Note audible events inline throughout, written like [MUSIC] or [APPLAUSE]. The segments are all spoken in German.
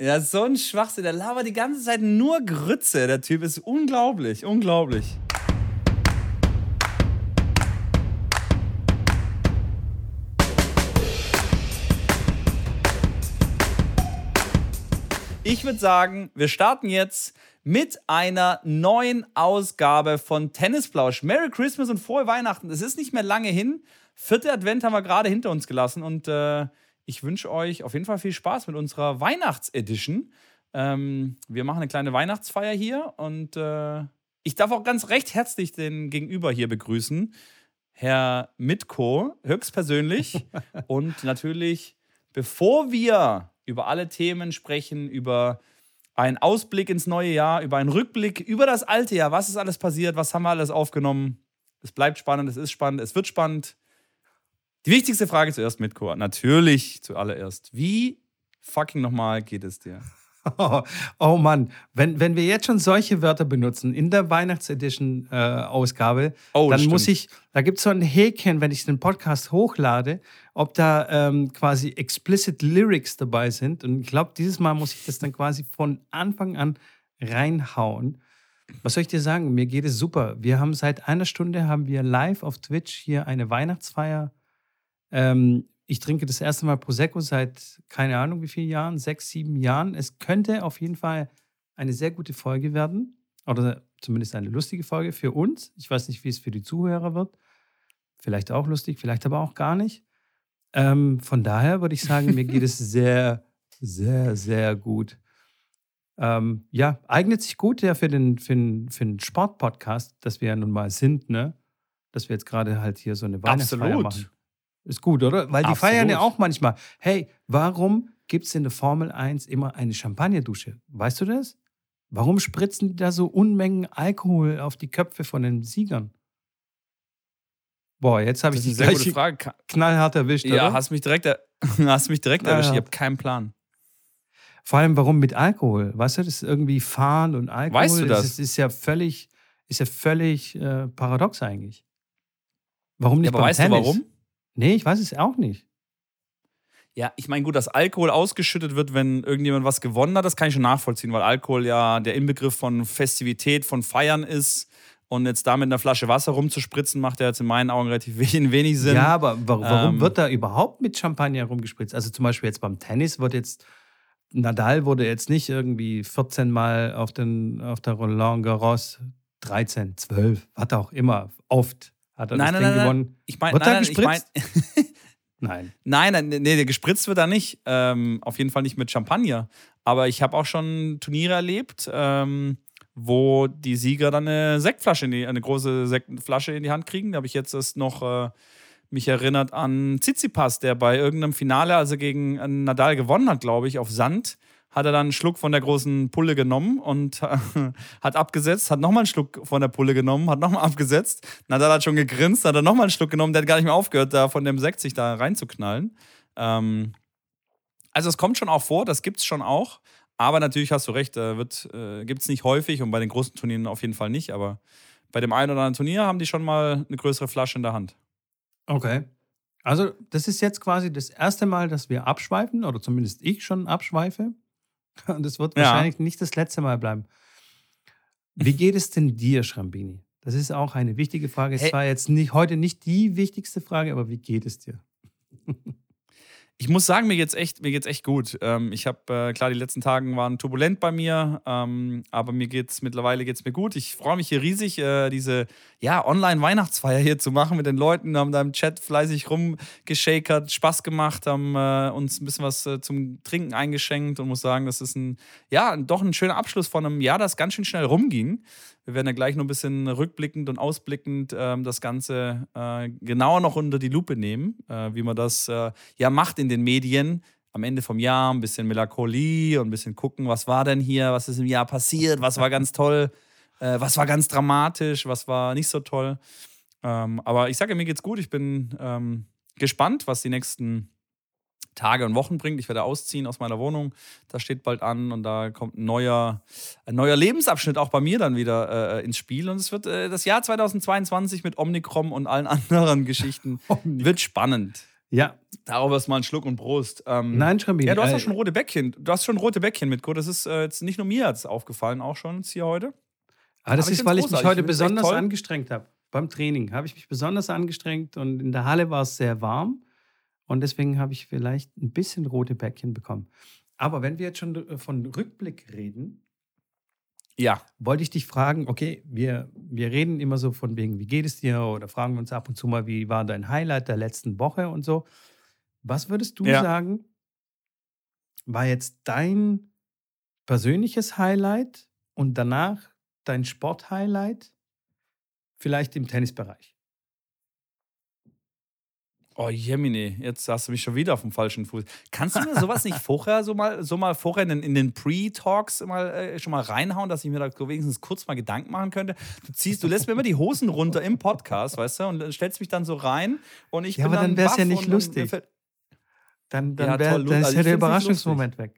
Ja, so ein Schwachsinn. Der labert die ganze Zeit nur Grütze. Der Typ ist unglaublich, unglaublich. Ich würde sagen, wir starten jetzt mit einer neuen Ausgabe von Tennisplausch. Merry Christmas und frohe Weihnachten. Es ist nicht mehr lange hin. Vierte Advent haben wir gerade hinter uns gelassen und äh, ich wünsche euch auf jeden Fall viel Spaß mit unserer Weihnachtsedition. Ähm, wir machen eine kleine Weihnachtsfeier hier und äh, ich darf auch ganz recht herzlich den Gegenüber hier begrüßen. Herr Mitko, höchstpersönlich. [LAUGHS] und natürlich, bevor wir über alle Themen sprechen, über einen Ausblick ins neue Jahr, über einen Rückblick über das alte Jahr. Was ist alles passiert? Was haben wir alles aufgenommen? Es bleibt spannend, es ist spannend, es wird spannend. Die wichtigste Frage zuerst, Mitko. Natürlich zuallererst. Wie fucking nochmal geht es dir? Oh, [LAUGHS] oh Mann, wenn, wenn wir jetzt schon solche Wörter benutzen in der Weihnachtsedition-Ausgabe, äh, oh, dann stimmt. muss ich, da gibt es so ein Häkchen, wenn ich den Podcast hochlade, ob da ähm, quasi explicit Lyrics dabei sind. Und ich glaube, dieses Mal muss ich das dann quasi von Anfang an reinhauen. Was soll ich dir sagen? Mir geht es super. Wir haben seit einer Stunde haben wir live auf Twitch hier eine Weihnachtsfeier. Ähm, ich trinke das erste Mal Prosecco seit keine Ahnung wie vielen Jahren, sechs, sieben Jahren. Es könnte auf jeden Fall eine sehr gute Folge werden oder zumindest eine lustige Folge für uns. Ich weiß nicht, wie es für die Zuhörer wird. Vielleicht auch lustig, vielleicht aber auch gar nicht. Ähm, von daher würde ich sagen, mir geht es [LAUGHS] sehr, sehr, sehr gut. Ähm, ja, eignet sich gut ja für den, für den, für den Sportpodcast, dass wir ja nun mal sind, ne? Dass wir jetzt gerade halt hier so eine Weihnachtsfeier Absolut. machen. Ist gut, oder? Weil die Absolut. feiern ja auch manchmal. Hey, warum gibt es in der Formel 1 immer eine Champagnerdusche? Weißt du das? Warum spritzen die da so Unmengen Alkohol auf die Köpfe von den Siegern? Boah, jetzt habe ich die sehr gute Frage. knallhart erwischt. Ja, oder? hast mich direkt, [LAUGHS] hast mich direkt ja, erwischt. Ich habe keinen Plan. Vor allem, warum mit Alkohol? Weißt du, das ist irgendwie Fahren und Alkohol. Weißt du das? Das ist, ist ja völlig, ist ja völlig äh, paradox eigentlich. Warum nicht ja, aber weißt Tennis? du warum? Nee, ich weiß es auch nicht. Ja, ich meine, gut, dass Alkohol ausgeschüttet wird, wenn irgendjemand was gewonnen hat, das kann ich schon nachvollziehen, weil Alkohol ja der Inbegriff von Festivität, von Feiern ist. Und jetzt da mit einer Flasche Wasser rumzuspritzen, macht ja jetzt in meinen Augen relativ [LAUGHS] wenig Sinn. Ja, aber warum, ähm, wird da überhaupt mit Champagner rumgespritzt? Also zum Beispiel jetzt beim Tennis wird jetzt, Nadal wurde jetzt nicht irgendwie 14 Mal auf, den, auf der Roland Garros 13, 12, was auch immer, oft hat er nein, das nein, Ding nein, gewonnen? Ich meine, nein, nein, ich mein, [LAUGHS] nein. Nein, nein, nee, gespritzt wird da nicht. Ähm, auf jeden Fall nicht mit Champagner. Aber ich habe auch schon Turniere erlebt, ähm, wo die Sieger dann eine Sektflasche, in die, eine große Sektflasche in die Hand kriegen. Da habe ich jetzt das noch äh, mich erinnert an Tsitsipas, der bei irgendeinem Finale, also gegen Nadal gewonnen hat, glaube ich, auf Sand, hat er dann einen Schluck von der großen Pulle genommen und [LAUGHS] hat abgesetzt, hat nochmal einen Schluck von der Pulle genommen, hat nochmal [LAUGHS] abgesetzt. Nadal hat schon gegrinst, hat er nochmal einen Schluck genommen, der hat gar nicht mehr aufgehört, da von dem Sekt sich da reinzuknallen. Ähm, also es kommt schon auch vor, das gibt es schon auch. Aber natürlich hast du recht, äh, äh, gibt es nicht häufig und bei den großen Turnieren auf jeden Fall nicht. Aber bei dem einen oder anderen Turnier haben die schon mal eine größere Flasche in der Hand. Okay. Also, das ist jetzt quasi das erste Mal, dass wir abschweifen, oder zumindest ich schon abschweife. [LAUGHS] Und es wird ja. wahrscheinlich nicht das letzte Mal bleiben. Wie geht es denn dir, Schrambini? Das ist auch eine wichtige Frage. Es hey. war jetzt nicht, heute nicht die wichtigste Frage, aber wie geht es dir? Ich muss sagen, mir geht's echt, mir geht's echt gut. Ähm, ich habe äh, klar, die letzten Tage waren turbulent bei mir, ähm, aber mir geht's mittlerweile geht's mir gut. Ich freue mich hier riesig, äh, diese ja Online-Weihnachtsfeier hier zu machen mit den Leuten. Haben da im Chat fleißig rumgeschakert, Spaß gemacht, haben äh, uns ein bisschen was äh, zum Trinken eingeschenkt und muss sagen, das ist ein ja doch ein schöner Abschluss von einem Jahr, das ganz schön schnell rumging. Wir werden ja gleich noch ein bisschen rückblickend und ausblickend ähm, das Ganze äh, genauer noch unter die Lupe nehmen, äh, wie man das äh, ja macht in den Medien. Am Ende vom Jahr ein bisschen Melancholie und ein bisschen gucken, was war denn hier, was ist im Jahr passiert, was war ganz toll, äh, was war ganz dramatisch, was war nicht so toll. Ähm, aber ich sage, mir geht's gut. Ich bin ähm, gespannt, was die nächsten Tage und Wochen bringt. Ich werde ausziehen aus meiner Wohnung. Das steht bald an und da kommt ein neuer, ein neuer Lebensabschnitt auch bei mir dann wieder äh, ins Spiel. Und es wird äh, das Jahr 2022 mit Omnicrom und allen [LAUGHS] anderen Geschichten [LAUGHS] wird spannend. Ja. Darauf erstmal einen Schluck und Prost. Ähm, Nein, Schrambini. Ja, du hast ja schon rote Bäckchen. Du hast schon rote Bäckchen mit. Das ist äh, jetzt nicht nur mir jetzt aufgefallen, auch schon jetzt hier heute. Ah, das Aber ist, weil ich mich heute besonders angestrengt habe. Beim Training habe ich mich besonders angestrengt und in der Halle war es sehr warm. Und deswegen habe ich vielleicht ein bisschen rote Bäckchen bekommen. Aber wenn wir jetzt schon äh, von Rückblick reden, ja. wollte ich dich fragen, okay, wir, wir reden immer so von wegen, wie geht es dir? Oder fragen wir uns ab und zu mal, wie war dein Highlight der letzten Woche und so. Was würdest du ja. sagen, war jetzt dein persönliches Highlight und danach dein Sporthighlight? Vielleicht im Tennisbereich. Oh Jemine, jetzt hast du mich schon wieder auf dem falschen Fuß. Kannst du mir sowas nicht vorher, so mal, so mal vorher in, in den Pre-Talks mal, äh, schon mal reinhauen, dass ich mir da wenigstens kurz mal Gedanken machen könnte? Du ziehst, du lässt mir immer die Hosen runter im Podcast, weißt du, und stellst mich dann so rein und ich ja, bin aber dann, dann wäre es ja nicht lustig. Dann, dann, ja, dann ist also ja der Überraschungsmoment weg.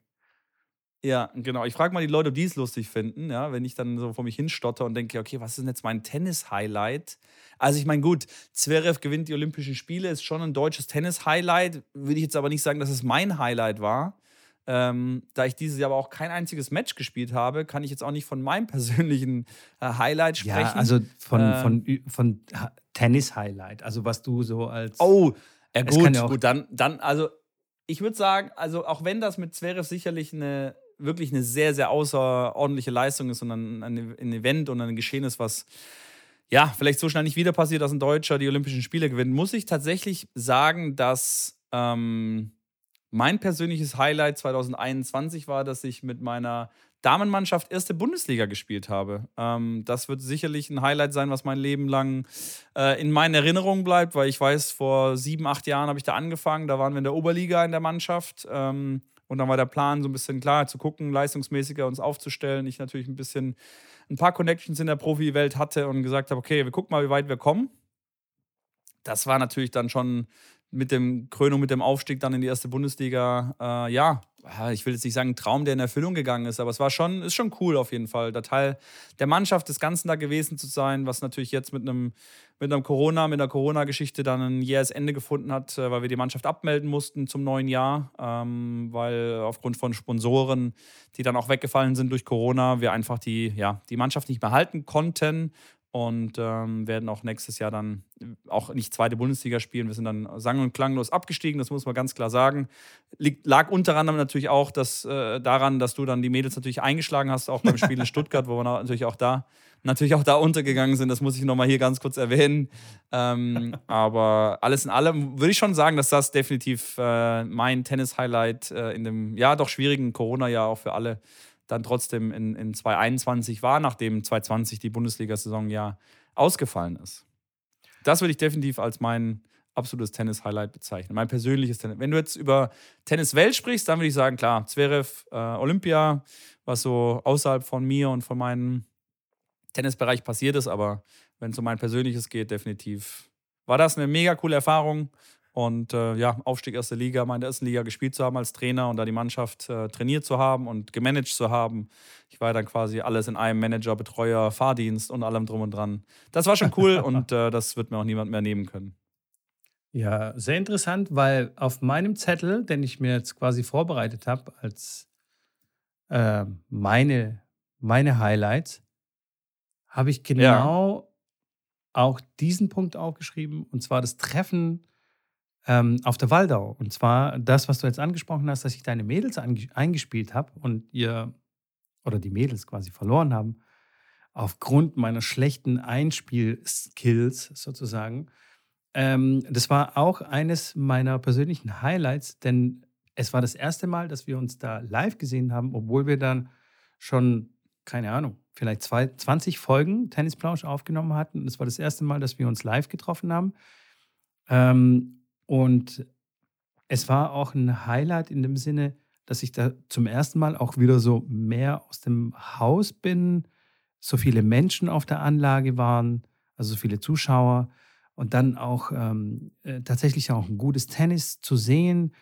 Ja, genau. Ich frage mal die Leute, ob die es lustig finden, ja, wenn ich dann so vor mich hinstotter und denke, okay, was ist denn jetzt mein Tennis-Highlight? Also ich meine, gut, Zverev gewinnt die Olympischen Spiele, ist schon ein deutsches Tennis-Highlight. Würde ich jetzt aber nicht sagen, dass es mein Highlight war. Ähm, da ich dieses Jahr aber auch kein einziges Match gespielt habe, kann ich jetzt auch nicht von meinem [LAUGHS] persönlichen äh, Highlight sprechen. Ja, also von, ähm, von, von Tennis-Highlight, also was du so als... Oh, ja gut, ja gut, dann, dann, also ich würde sagen, also auch wenn das mit Zverev sicherlich eine wirklich eine sehr, sehr außerordentliche Leistung ist und ein, ein Event und ein Geschehen ist, was ja vielleicht so schnell nicht wieder passiert, dass ein Deutscher die Olympischen Spiele gewinnt, muss ich tatsächlich sagen, dass ähm, mein persönliches Highlight 2021 war, dass ich mit meiner Damenmannschaft erste Bundesliga gespielt habe. Ähm, das wird sicherlich ein Highlight sein, was mein Leben lang äh, in meinen Erinnerungen bleibt, weil ich weiß, vor sieben, acht Jahren habe ich da angefangen. Da waren wir in der Oberliga in der Mannschaft. Ähm, und dann war der Plan so ein bisschen klar, zu gucken, leistungsmäßiger uns aufzustellen. Ich natürlich ein bisschen ein paar Connections in der Profi-Welt hatte und gesagt habe, okay, wir gucken mal, wie weit wir kommen. Das war natürlich dann schon mit dem Krönung, mit dem Aufstieg dann in die erste Bundesliga, äh, ja, ich will jetzt nicht sagen, Traum, der in Erfüllung gegangen ist, aber es war schon, ist schon cool auf jeden Fall, der Teil der Mannschaft des Ganzen da gewesen zu sein, was natürlich jetzt mit einem, mit einem Corona, mit einer Corona-Geschichte dann ein jähes Ende gefunden hat, äh, weil wir die Mannschaft abmelden mussten zum neuen Jahr, ähm, weil aufgrund von Sponsoren, die dann auch weggefallen sind durch Corona, wir einfach die, ja, die Mannschaft nicht mehr halten konnten und ähm, werden auch nächstes Jahr dann auch nicht zweite Bundesliga spielen. Wir sind dann sang- und klanglos abgestiegen, das muss man ganz klar sagen. Liegt, lag unter anderem natürlich auch das, äh, daran, dass du dann die Mädels natürlich eingeschlagen hast, auch beim Spiel in Stuttgart, wo wir natürlich auch da natürlich auch da untergegangen sind. Das muss ich nochmal hier ganz kurz erwähnen. Ähm, aber alles in allem würde ich schon sagen, dass das definitiv äh, mein Tennis-Highlight äh, in dem ja doch schwierigen Corona-Jahr auch für alle dann trotzdem in, in 2021 war, nachdem 2020 die Bundesliga-Saison ja ausgefallen ist. Das würde ich definitiv als mein absolutes Tennis-Highlight bezeichnen. Mein persönliches Tennis. Wenn du jetzt über Tennis-Welt sprichst, dann würde ich sagen, klar, Zverev, äh, Olympia, was so außerhalb von mir und von meinem Tennisbereich passiert ist, aber wenn es um mein persönliches geht, definitiv war das eine mega coole Erfahrung. Und äh, ja, Aufstieg erste Liga, mal in der ersten Liga gespielt zu haben als Trainer und da die Mannschaft äh, trainiert zu haben und gemanagt zu haben. Ich war dann quasi alles in einem Manager, Betreuer, Fahrdienst und allem drum und dran. Das war schon cool [LAUGHS] und äh, das wird mir auch niemand mehr nehmen können. Ja, sehr interessant, weil auf meinem Zettel, den ich mir jetzt quasi vorbereitet habe als äh, meine, meine Highlights, habe ich genau ja. auch diesen Punkt aufgeschrieben und zwar das Treffen ähm, auf der Waldau. Und zwar das, was du jetzt angesprochen hast, dass ich deine Mädels eingespielt habe und ihr oder die Mädels quasi verloren haben, aufgrund meiner schlechten Einspielskills sozusagen. Ähm, das war auch eines meiner persönlichen Highlights, denn es war das erste Mal, dass wir uns da live gesehen haben, obwohl wir dann schon, keine Ahnung, vielleicht zwei, 20 Folgen Tennisplausch aufgenommen hatten. Es war das erste Mal, dass wir uns live getroffen haben. Ähm, und es war auch ein Highlight in dem Sinne, dass ich da zum ersten Mal auch wieder so mehr aus dem Haus bin, so viele Menschen auf der Anlage waren, also so viele Zuschauer und dann auch ähm, äh, tatsächlich auch ein gutes Tennis zu sehen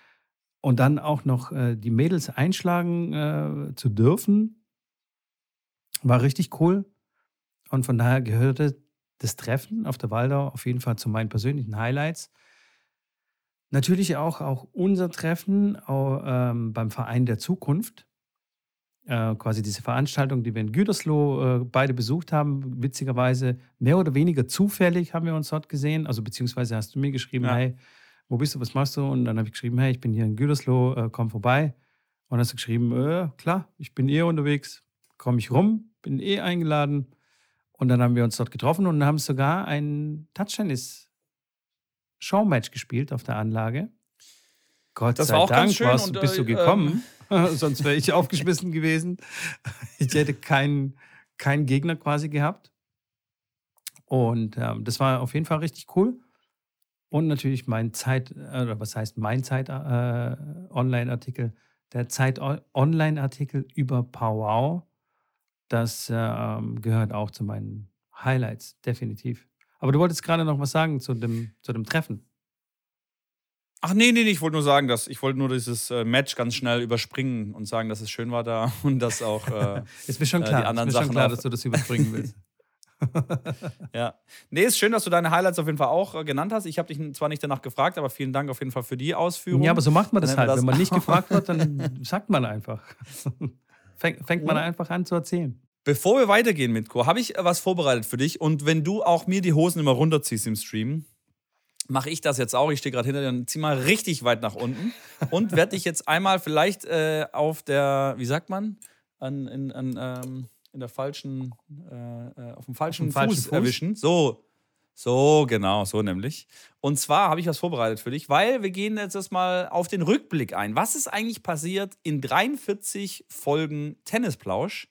und dann auch noch äh, die Mädels einschlagen äh, zu dürfen, war richtig cool. Und von daher gehörte das Treffen auf der Waldau auf jeden Fall zu meinen persönlichen Highlights. Natürlich auch, auch unser Treffen auch, ähm, beim Verein der Zukunft. Äh, quasi diese Veranstaltung, die wir in Gütersloh äh, beide besucht haben. Witzigerweise mehr oder weniger zufällig haben wir uns dort gesehen. Also beziehungsweise hast du mir geschrieben, ja. hey, wo bist du, was machst du? Und dann habe ich geschrieben, hey, ich bin hier in Gütersloh, äh, komm vorbei. Und dann hast du geschrieben, äh, klar, ich bin eh unterwegs, komme ich rum, bin eh eingeladen. Und dann haben wir uns dort getroffen und haben sogar ein Touchtennis-Showmatch gespielt auf der Anlage. Gott das sei war auch Dank, ganz schön warst, und, bist du äh, gekommen. Ähm, [LAUGHS] Sonst wäre ich aufgeschmissen gewesen. Ich hätte keinen keinen Gegner quasi gehabt. Und ähm, das war auf jeden Fall richtig cool. Und natürlich mein Zeit, äh, oder was heißt mein Zeit-Online-Artikel, äh, der Zeit-Online-Artikel über Powwow. Das äh, gehört auch zu meinen Highlights, definitiv. Aber du wolltest gerade noch was sagen zu dem, zu dem Treffen. Ach nee, nee, nee, ich wollte nur sagen, dass ich wollte nur dieses äh, Match ganz schnell überspringen und sagen, dass es schön war da [LAUGHS] und dass auch äh, [LAUGHS] ist mir schon klar, äh, die anderen ist mir Sachen schon klar, dass du das überspringen willst. [LAUGHS] ja. Nee, ist schön, dass du deine Highlights auf jeden Fall auch äh, genannt hast. Ich habe dich zwar nicht danach gefragt, aber vielen Dank auf jeden Fall für die Ausführung. Ja, aber so macht man das halt. Das Wenn man nicht gefragt wird, dann sagt man einfach. fängt, fängt man einfach an zu erzählen. Bevor wir weitergehen, Mitko, habe ich was vorbereitet für dich. Und wenn du auch mir die Hosen immer runterziehst im Stream, mache ich das jetzt auch. Ich stehe gerade hinter dir und zieh mal richtig weit nach unten [LAUGHS] und werde dich jetzt einmal vielleicht äh, auf der, wie sagt man, an, in, an, ähm, in der falschen, äh, äh auf dem falschen, auf Fuß, falschen Fuß erwischen. So, so, genau, so nämlich. Und zwar habe ich was vorbereitet für dich, weil wir gehen jetzt erstmal auf den Rückblick ein. Was ist eigentlich passiert in 43 Folgen Tennisplausch?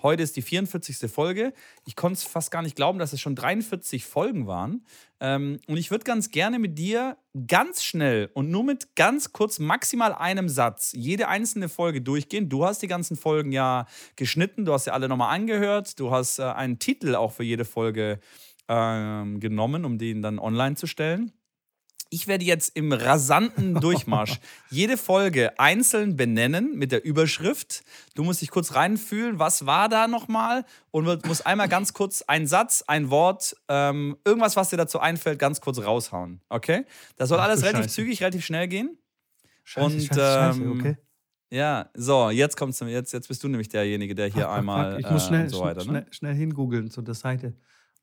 Heute ist die 44. Folge. Ich konnte es fast gar nicht glauben, dass es schon 43 Folgen waren. Ähm, und ich würde ganz gerne mit dir ganz schnell und nur mit ganz kurz maximal einem Satz jede einzelne Folge durchgehen. Du hast die ganzen Folgen ja geschnitten, du hast sie alle nochmal angehört, du hast äh, einen Titel auch für jede Folge ähm, genommen, um den dann online zu stellen. Ich werde jetzt im rasanten [LAUGHS] Durchmarsch jede Folge einzeln benennen mit der Überschrift. Du musst dich kurz reinfühlen, was war da nochmal? Und musst einmal ganz kurz einen Satz, ein Wort, ähm, irgendwas, was dir dazu einfällt, ganz kurz raushauen. Okay? Das soll Ach, alles relativ Scheiße. zügig, relativ schnell gehen. Scheiße, Und, Scheiße, ähm, okay. Ja, so, jetzt kommst du, jetzt, jetzt bist du nämlich derjenige, der hier fuck, einmal. Fuck. Ich muss schnell, äh, so weiter, schnell, ne? schnell hingoogeln zu der Seite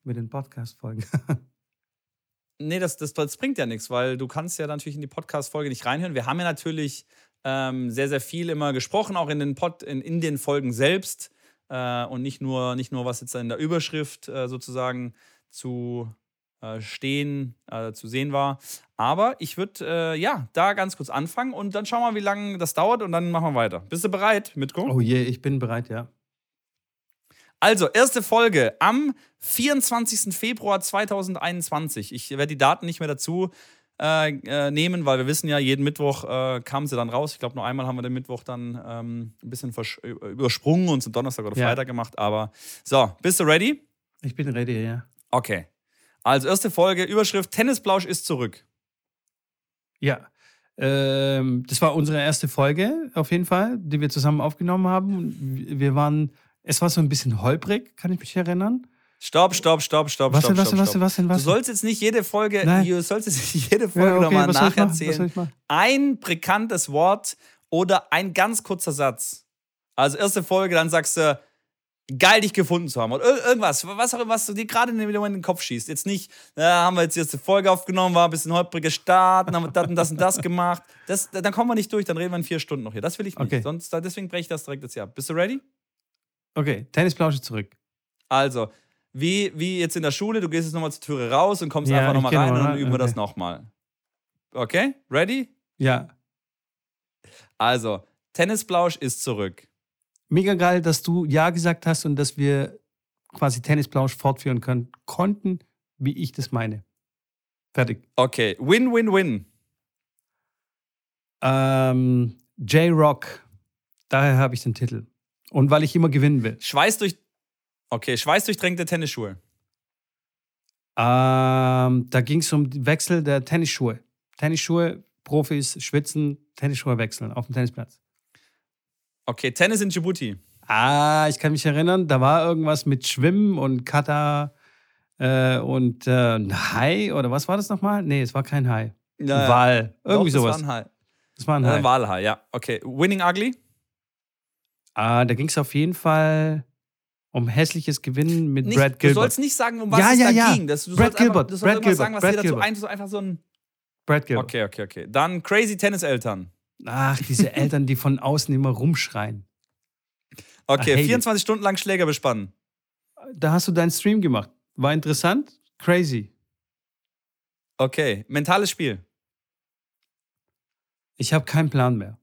mit den Podcast-Folgen. [LAUGHS] Nee, das, das, das bringt ja nichts, weil du kannst ja natürlich in die Podcast-Folge nicht reinhören. Wir haben ja natürlich ähm, sehr, sehr viel immer gesprochen, auch in den, Pod, in, in den Folgen selbst. Äh, und nicht nur, nicht nur, was jetzt in der Überschrift äh, sozusagen zu äh, stehen, äh, zu sehen war. Aber ich würde äh, ja da ganz kurz anfangen und dann schauen wir wie lange das dauert und dann machen wir weiter. Bist du bereit, Mitko? Oh je, ich bin bereit, ja. Also, erste Folge am 24. Februar 2021. Ich werde die Daten nicht mehr dazu äh, äh, nehmen, weil wir wissen ja, jeden Mittwoch äh, kamen sie dann raus. Ich glaube, nur einmal haben wir den Mittwoch dann ähm, ein bisschen übersprungen und zum Donnerstag oder ja. Freitag gemacht. Aber so, bist du ready? Ich bin ready, ja. Okay. Also, erste Folge, Überschrift: Tennisblausch ist zurück. Ja. Ähm, das war unsere erste Folge auf jeden Fall, die wir zusammen aufgenommen haben. Wir waren es war so ein bisschen holprig, kann ich mich erinnern. Stopp, stopp, stopp, stopp, was stopp, denn, was, stopp, was, stopp. Was denn, was Du sollst jetzt nicht jede Folge, Nein. du sollst jetzt nicht jede Folge ja, okay, nochmal nacherzählen. Ein bekanntes Wort oder ein ganz kurzer Satz. Also erste Folge, dann sagst du, geil dich gefunden zu haben oder irgendwas, was auch immer, was du dir gerade in den Kopf schießt. Jetzt nicht, na, haben wir jetzt die erste Folge aufgenommen, war ein bisschen holpriger Start, dann haben wir das und das und das gemacht. Das, dann kommen wir nicht durch, dann reden wir in vier Stunden noch hier. Das will ich nicht. Okay. Sonst, deswegen breche ich das direkt jetzt ab. Bist du ready? Okay, Tennisplausche zurück. Also, wie, wie jetzt in der Schule, du gehst jetzt nochmal zur Türe raus und kommst ja, einfach nochmal rein und dann üben okay. wir das nochmal. Okay? Ready? Ja. Also, Tennisplausch ist zurück. Mega geil, dass du Ja gesagt hast und dass wir quasi Tennisplausch fortführen können, konnten, wie ich das meine. Fertig. Okay, win, win, win. Ähm, J-Rock. Daher habe ich den Titel. Und weil ich immer gewinnen will. Schweiß durch. Okay, schweißdurchtränkte Tennisschuhe. Ähm, da ging es um den Wechsel der Tennisschuhe. Tennisschuhe, Profis schwitzen, Tennisschuhe wechseln auf dem Tennisplatz. Okay, Tennis in Djibouti. Ah, ich kann mich erinnern, da war irgendwas mit Schwimmen und Kata äh, und äh, ein Hai oder was war das nochmal? Nee, es war kein Hai. Ja, Wal. Irgendwie Doch, sowas. Das war ein Hai. Das war ein Hai. Äh, Walhai, ja. Okay. Winning Ugly? Ah, da ging es auf jeden Fall um hässliches Gewinnen mit nicht, Brad Gilbert. Du sollst nicht sagen, um was ja, es ja, da ja. ging. Das, du Brad sollst Gilbert. Einfach, du sollst Brad Gilbert. sagen, was Brad dir dazu Gilbert. ein, so einfach so ein. Brad Gilbert. Okay, okay, okay. Dann Crazy Tennis-Eltern. Ach, diese Eltern, die von außen immer rumschreien. Okay, 24 Stunden lang Schläger bespannen. Da hast du deinen Stream gemacht. War interessant? Crazy. Okay, mentales Spiel. Ich habe keinen Plan mehr.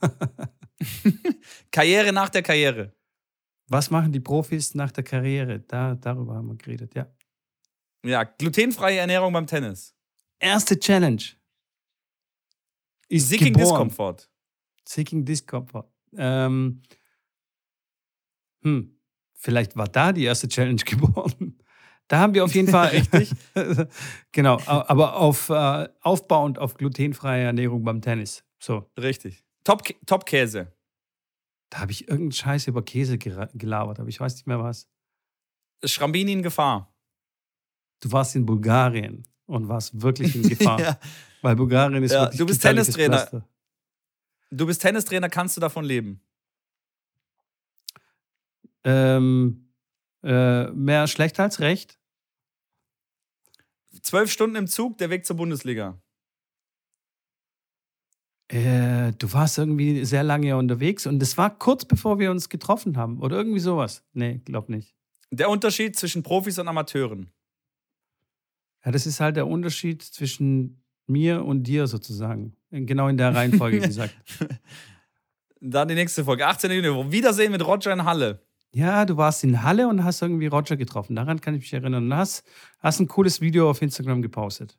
[LAUGHS] [LAUGHS] Karriere nach der Karriere. Was machen die Profis nach der Karriere? Da, darüber haben wir geredet, ja. Ja, glutenfreie Ernährung beim Tennis. Erste Challenge. Ist Seeking geboren. Discomfort. Seeking Discomfort. Ähm, hm, vielleicht war da die erste Challenge [LAUGHS] geboren. Da haben wir auf jeden Fall [LAUGHS] richtig. genau, aber auf äh, aufbauend auf glutenfreie Ernährung beim Tennis. So. Richtig. Top, Top Käse. Da habe ich irgendeinen Scheiß über Käse gelabert, aber ich weiß nicht mehr was. Schrambini in Gefahr. Du warst in Bulgarien und warst wirklich in [LAUGHS] Gefahr. ja. Weil Bulgarien ist ja, wirklich Du bist Tennistrainer. Du bist Tennistrainer, kannst du davon leben? Ähm, äh, mehr schlecht als recht. Zwölf Stunden im Zug, der Weg zur Bundesliga. Äh, du warst irgendwie sehr lange unterwegs und das war kurz bevor wir uns getroffen haben oder irgendwie sowas. Nee, glaub nicht. Der Unterschied zwischen Profis und Amateuren. Ja, das ist halt der Unterschied zwischen mir und dir sozusagen. Genau in der Reihenfolge gesagt. [LAUGHS] Dann die nächste Folge. 18. Juni. Wiedersehen mit Roger in Halle. Ja, du warst in Halle und hast irgendwie Roger getroffen. Daran kann ich mich erinnern. Und hast, hast ein cooles Video auf Instagram gepostet.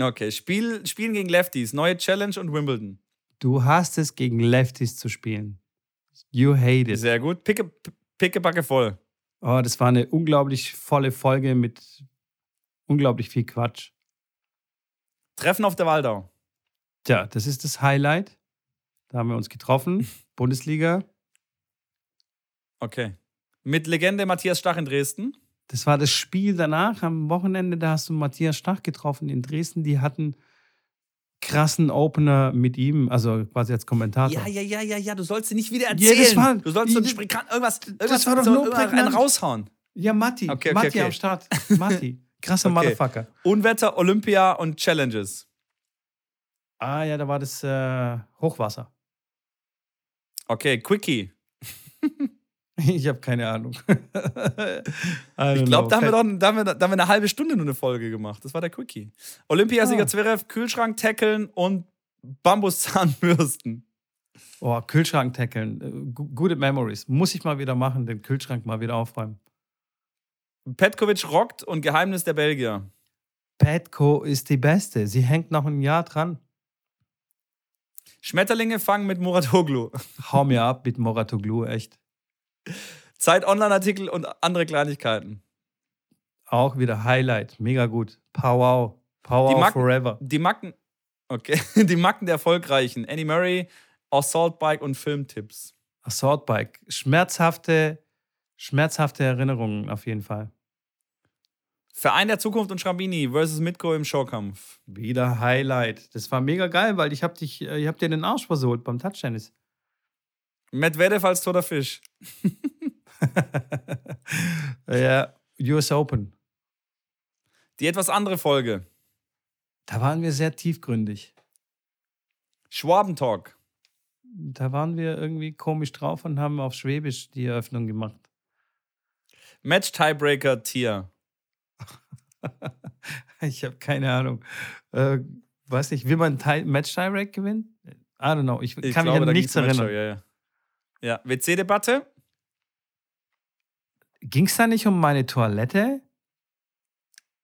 Okay, Spiel, Spielen gegen Lefties, neue Challenge und Wimbledon. Du hast es, gegen Lefties zu spielen. You hate it. Sehr gut. Picke, picke Backe voll. Oh, das war eine unglaublich volle Folge mit unglaublich viel Quatsch. Treffen auf der Waldau. Tja, das ist das Highlight. Da haben wir uns getroffen. [LAUGHS] Bundesliga. Okay. Mit Legende Matthias Stach in Dresden. Das war das Spiel danach, am Wochenende, da hast du Matthias Stach getroffen in Dresden. Die hatten krassen Opener mit ihm, also quasi als Kommentator. Ja, ja, ja, ja, ja, du sollst sie nicht wieder erzählen. Ja, das war, du sollst so irgendwas, irgendwas das war doch so, nur einen raushauen. Ja, Matti. Okay, okay, Matti okay. am Start. Matti. Krasser. [LAUGHS] Motherfucker. Unwetter, Olympia und Challenges. Ah ja, da war das äh, Hochwasser. Okay, Quickie. [LAUGHS] Ich habe keine Ahnung. [LAUGHS] ich glaube, da, haben wir doch, da, haben wir, da haben wir eine halbe Stunde nur eine Folge gemacht. Das war der Quickie. Olympiasieger ah. Zverev, Kühlschrank tackeln und Bambuszahnbürsten. Oh, Kühlschrank tackeln. Äh, gute Memories. Muss ich mal wieder machen, den Kühlschrank mal wieder aufräumen. Petkovic rockt und Geheimnis der Belgier. Petko ist die Beste. Sie hängt noch ein Jahr dran. Schmetterlinge fangen mit Muratoglu. Hau mir ab mit Muratoglu, echt. Zeit Online-Artikel und andere Kleinigkeiten. Auch wieder Highlight. Mega gut. Power. Power die Macken, forever. Die Macken. Okay. [LAUGHS] Die Macken der Erfolgreichen. Annie Murray, Assault Bike und Filmtipps. Assault Bike. Schmerzhafte, schmerzhafte Erinnerungen auf jeden Fall. Verein der Zukunft und Schrambini versus Mitko im Showkampf. Wieder Highlight. Das war mega geil, weil ich hab dich, ich hab dir den Arsch versohlt beim Touchtennis. Medvedev als toter Fisch. [LAUGHS] ja, US Open. Die etwas andere Folge. Da waren wir sehr tiefgründig. Schwabentalk. Da waren wir irgendwie komisch drauf und haben auf Schwäbisch die Eröffnung gemacht. Match Tiebreaker Tier. [LAUGHS] ich habe keine Ahnung. Äh, weiß nicht, will man Match Tiebreak gewinnen? I don't know. Ich, ich kann glaube, mich an nichts erinnern. Match, ja, ja. Ja, WC-Debatte? Ging es da nicht um meine Toilette?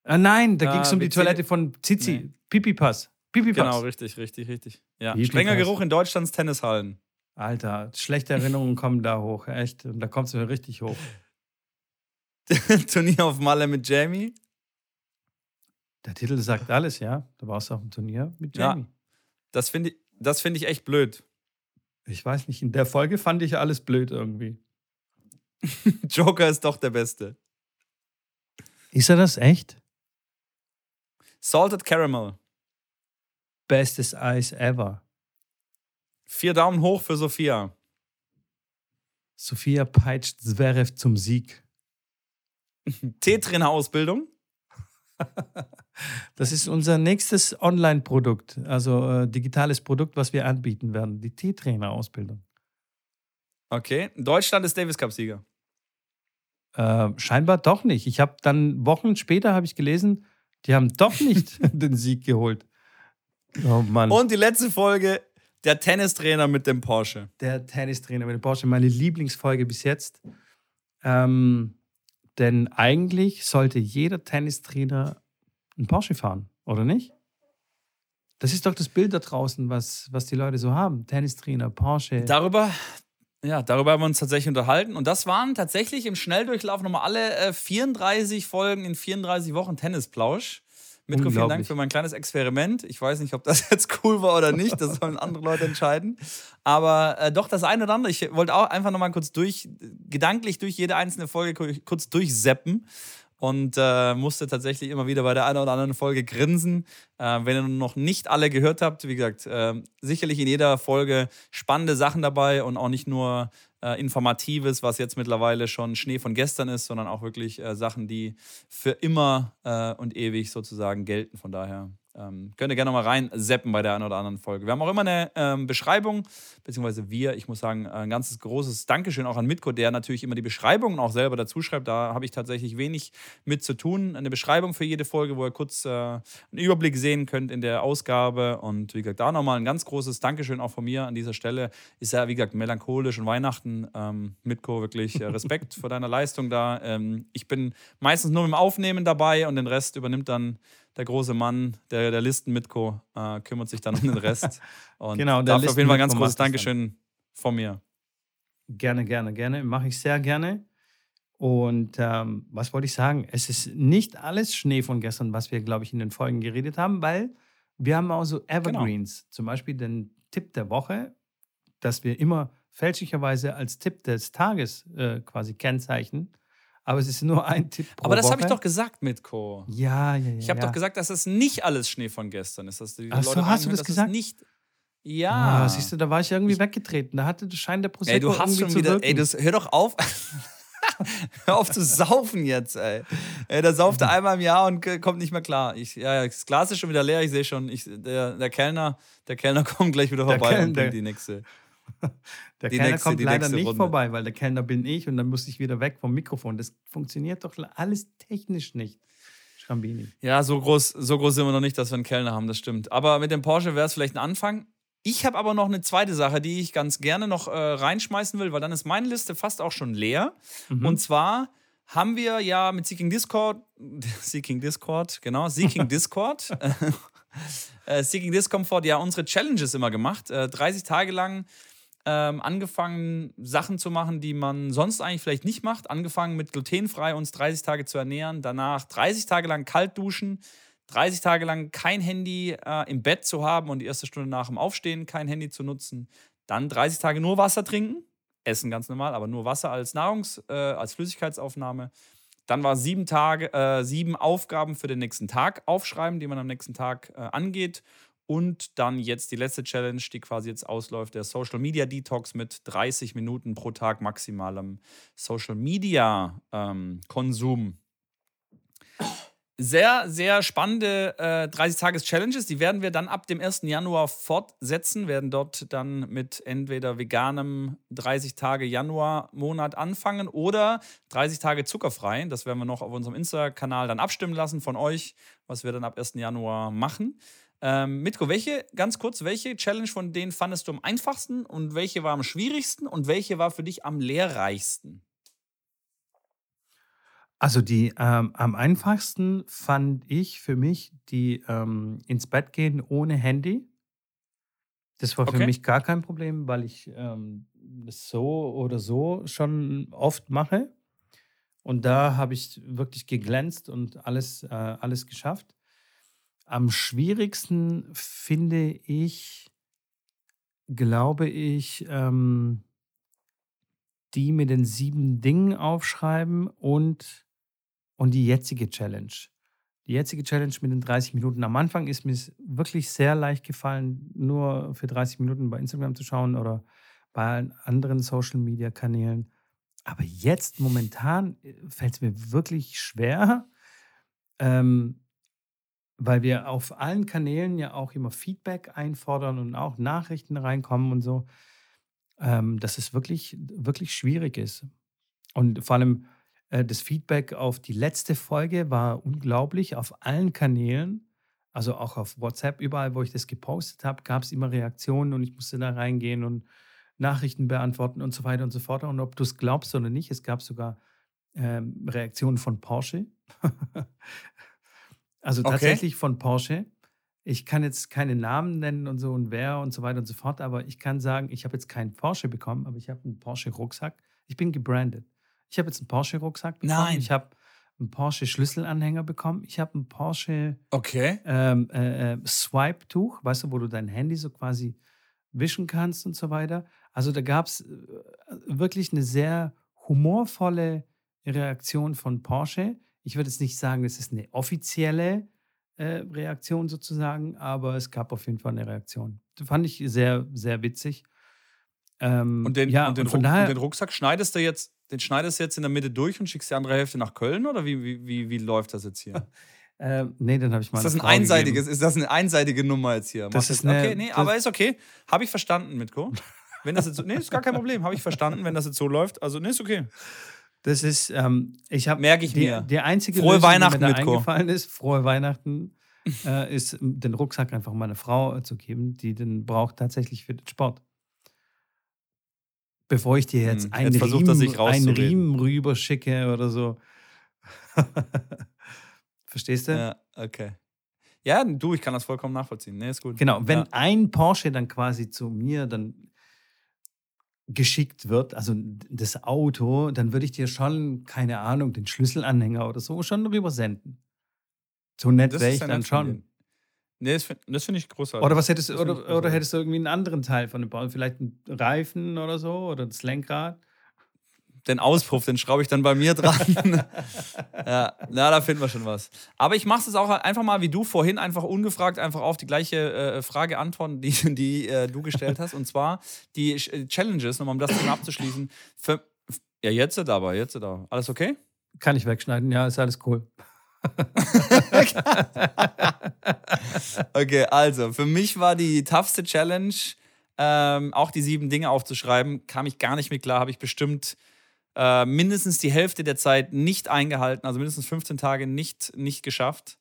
Ah, nein, da ging es um die Toilette von Zizi. Nee. Pipi-Pass. Pipi-Pass. Genau, richtig, richtig, richtig. Ja. Strenger Geruch in Deutschlands Tennishallen. Alter, schlechte Erinnerungen kommen da hoch, echt. Und da kommst du richtig hoch. [LAUGHS] Turnier auf Malle mit Jamie? Der Titel sagt alles, ja. Da warst du auf dem Turnier mit Jamie. Ja, das finde ich, find ich echt blöd. Ich weiß nicht, in der Folge fand ich alles blöd irgendwie. [LAUGHS] Joker ist doch der Beste. Ist er das echt? Salted Caramel. bestes Eis ever. Vier Daumen hoch für Sophia. Sophia peitscht Zverev zum Sieg. [LAUGHS] T-Trainer-Ausbildung? [LAUGHS] Das ist unser nächstes Online-Produkt, also äh, digitales Produkt, was wir anbieten werden, die T-Trainer-Ausbildung. Okay. Deutschland ist Davis Cup-Sieger. Äh, scheinbar doch nicht. Ich habe dann Wochen später habe ich gelesen, die haben doch nicht [LAUGHS] den Sieg geholt. Oh Mann. Und die letzte Folge, der Tennistrainer mit dem Porsche. Der Tennistrainer mit dem Porsche, meine Lieblingsfolge bis jetzt. Ähm, denn eigentlich sollte jeder Tennistrainer einen Porsche fahren, oder nicht? Das ist doch das Bild da draußen, was, was die Leute so haben. Tennistrainer, Porsche. Darüber, ja, darüber haben wir uns tatsächlich unterhalten. Und das waren tatsächlich im Schnelldurchlauf nochmal alle äh, 34 Folgen in 34 Wochen Tennisplausch. Mitko, vielen Dank für mein kleines Experiment. Ich weiß nicht, ob das [LAUGHS] jetzt cool war oder nicht. Das sollen andere Leute entscheiden. Aber äh, doch das eine oder andere. Ich wollte auch einfach nochmal kurz durch, gedanklich durch jede einzelne Folge kurz durchseppen und äh, musste tatsächlich immer wieder bei der einen oder anderen Folge grinsen. Äh, wenn ihr noch nicht alle gehört habt, wie gesagt, äh, sicherlich in jeder Folge spannende Sachen dabei und auch nicht nur äh, Informatives, was jetzt mittlerweile schon Schnee von gestern ist, sondern auch wirklich äh, Sachen, die für immer äh, und ewig sozusagen gelten. Von daher ähm, könnt ihr gerne mal rein seppen bei der einen oder anderen Folge. Wir haben auch immer eine ähm, Beschreibung, beziehungsweise wir, ich muss sagen, ein ganzes großes Dankeschön auch an Mitko, der natürlich immer die Beschreibungen auch selber dazu schreibt. Da habe ich tatsächlich wenig mit zu tun. Eine Beschreibung für jede Folge, wo ihr kurz äh, einen Überblick sehen könnt in der Ausgabe. Und wie gesagt, da nochmal ein ganz großes Dankeschön auch von mir an dieser Stelle. Ist ja, wie gesagt, melancholisch und Weihnachten. Ähm, Mitko, wirklich äh, Respekt [LAUGHS] vor deiner Leistung da. Ähm, ich bin meistens nur im Aufnehmen dabei und den Rest übernimmt dann der große Mann, der, der Listen-Mitko, äh, kümmert sich dann um den Rest. [LAUGHS] Und genau, dafür auf jeden Fall ein ganz großes Dankeschön von mir. Gerne, gerne, gerne. Mache ich sehr gerne. Und ähm, was wollte ich sagen? Es ist nicht alles Schnee von gestern, was wir, glaube ich, in den Folgen geredet haben, weil wir haben auch so Evergreens. Genau. Zum Beispiel den Tipp der Woche, dass wir immer fälschlicherweise als Tipp des Tages äh, quasi kennzeichnen aber es ist nur ein Tipp pro Aber das habe ich doch gesagt, Mitko. Ja, ja, ja. Ich habe ja. doch gesagt, dass es nicht alles Schnee von gestern ist. Dass die Ach so, hast du das gesagt? Nicht ja. Ah, siehst du, da war ich irgendwie ich, weggetreten. Da hatte Schein der Prosecco Ey, du hast schon wieder, ey, das, hör doch auf. [LAUGHS] hör auf zu saufen jetzt, ey. ey da sauft er einmal im Jahr und kommt nicht mehr klar. Ich, ja, das Glas ist schon wieder leer, ich sehe schon. Ich, der, der, Kellner, der Kellner [LAUGHS] kommt gleich wieder vorbei und bringt die nächste. [LAUGHS] Der die Kellner nächste, kommt leider nicht Runde. vorbei, weil der Kellner bin ich und dann muss ich wieder weg vom Mikrofon. Das funktioniert doch alles technisch nicht. Schrambini. Ja, so groß, so groß sind wir noch nicht, dass wir einen Kellner haben, das stimmt. Aber mit dem Porsche wäre es vielleicht ein Anfang. Ich habe aber noch eine zweite Sache, die ich ganz gerne noch äh, reinschmeißen will, weil dann ist meine Liste fast auch schon leer. Mhm. Und zwar haben wir ja mit Seeking Discord, [LAUGHS] Seeking Discord, genau, Seeking [LAUGHS] Discord, äh, Seeking Discomfort ja unsere Challenges immer gemacht. Äh, 30 Tage lang ähm, angefangen, Sachen zu machen, die man sonst eigentlich vielleicht nicht macht. Angefangen mit glutenfrei uns 30 Tage zu ernähren, danach 30 Tage lang kalt duschen, 30 Tage lang kein Handy äh, im Bett zu haben und die erste Stunde nach dem Aufstehen kein Handy zu nutzen. Dann 30 Tage nur Wasser trinken, essen ganz normal, aber nur Wasser als Nahrungs-, äh, als Flüssigkeitsaufnahme. Dann war sieben Tage, äh, sieben Aufgaben für den nächsten Tag aufschreiben, die man am nächsten Tag äh, angeht. Und dann jetzt die letzte Challenge, die quasi jetzt ausläuft, der Social Media Detox mit 30 Minuten pro Tag maximalem Social Media ähm, Konsum. Sehr, sehr spannende äh, 30-Tages-Challenges. Die werden wir dann ab dem 1. Januar fortsetzen, werden dort dann mit entweder veganem 30-Tage-Januar-Monat anfangen oder 30 Tage zuckerfrei. Das werden wir noch auf unserem Insta-Kanal dann abstimmen lassen von euch, was wir dann ab 1. Januar machen. Ähm, Mitko, welche, ganz kurz, welche Challenge von denen fandest du am einfachsten und welche war am schwierigsten und welche war für dich am lehrreichsten? Also die ähm, am einfachsten fand ich für mich die ähm, ins Bett gehen ohne Handy. Das war für okay. mich gar kein Problem, weil ich ähm, das so oder so schon oft mache. Und da habe ich wirklich geglänzt und alles, äh, alles geschafft. Am schwierigsten finde ich, glaube ich, ähm, die mit den sieben Dingen aufschreiben und, und die jetzige Challenge. die jetzige Challenge mit den 30 Minuten. Am Anfang ist mir wirklich sehr leicht gefallen, nur für 30 Minuten bei Instagram zu schauen oder bei anderen Social Media Kanälen. Aber jetzt momentan äh, fällt es mir wirklich schwer, ähm, weil wir auf allen Kanälen ja auch immer Feedback einfordern und auch Nachrichten reinkommen und so, ähm, dass es wirklich, wirklich schwierig ist. Und vor allem äh, das Feedback auf die letzte Folge war unglaublich auf allen Kanälen. Also auch auf WhatsApp, überall, wo ich das gepostet habe, gab es immer Reaktionen und ich musste da reingehen und Nachrichten beantworten und so weiter und so fort. Und ob du es glaubst oder nicht, es gab sogar ähm, Reaktionen von Porsche. [LAUGHS] Also okay. tatsächlich von Porsche. Ich kann jetzt keine Namen nennen und so und wer und so weiter und so fort, aber ich kann sagen, ich habe jetzt keinen Porsche bekommen, aber ich habe einen Porsche-Rucksack. Ich bin gebrandet. Ich habe jetzt einen Porsche-Rucksack bekommen. Nein. Ich habe einen Porsche-Schlüsselanhänger bekommen. Ich habe einen Porsche okay. ähm, äh, äh, Swipe-Tuch, weißt du, wo du dein Handy so quasi wischen kannst und so weiter. Also da gab es äh, wirklich eine sehr humorvolle Reaktion von Porsche ich würde jetzt nicht sagen, es ist eine offizielle äh, Reaktion sozusagen, aber es gab auf jeden Fall eine Reaktion. Das fand ich sehr, sehr witzig. Ähm, und den, ja, und den, von daher, und den Rucksack schneidest du jetzt, den schneidest du jetzt in der Mitte durch und schickst die andere Hälfte nach Köln oder wie, wie, wie, wie läuft das jetzt hier? [LAUGHS] Äh, nee, dann habe ich mal. Ist das ein einseitiges, ist das eine einseitige Nummer jetzt hier? Das ist eine, okay, nee, aber ist okay. Habe ich verstanden, Mitko. Wenn das jetzt so, nee, ist gar kein Problem. Habe ich verstanden, wenn das jetzt so läuft. Also, nee, ist okay. Das ist, ähm, ich habe. Merke ich die, mir. Die einzige Frohe Lösung, Weihnachten, die mir da eingefallen ist, frohe Weihnachten, äh, ist den Rucksack einfach meiner Frau zu geben, die den braucht tatsächlich für den Sport. Bevor ich dir jetzt, hm, einen, jetzt Riemen, einen Riemen rüberschicke oder so. [LAUGHS] Verstehst du? Ja, okay. Ja, du, ich kann das vollkommen nachvollziehen. Nee, ist gut. Genau, wenn ja. ein Porsche dann quasi zu mir dann geschickt wird, also das Auto, dann würde ich dir schon, keine Ahnung, den Schlüsselanhänger oder so schon rüber senden. So nett wäre ich dann schon. Nee, das finde find ich großartig. Oder was hättest du, oder, oder hättest du irgendwie einen anderen Teil von dem Bau? Vielleicht einen Reifen oder so oder das Lenkrad? Den Auspuff, den schraube ich dann bei mir dran. [LAUGHS] ja, na, da finden wir schon was. Aber ich mache es auch einfach mal wie du vorhin, einfach ungefragt, einfach auf die gleiche äh, Frage antworten, die, die äh, du gestellt hast. Und zwar die äh, Challenges, nochmal um das Thema abzuschließen. Für, ja, jetzt aber, jetzt da. Alles okay? Kann ich wegschneiden, ja, ist alles cool. [LAUGHS] okay, also für mich war die toughste Challenge, ähm, auch die sieben Dinge aufzuschreiben, kam ich gar nicht mit klar, habe ich bestimmt äh, mindestens die Hälfte der Zeit nicht eingehalten, also mindestens 15 Tage nicht, nicht geschafft.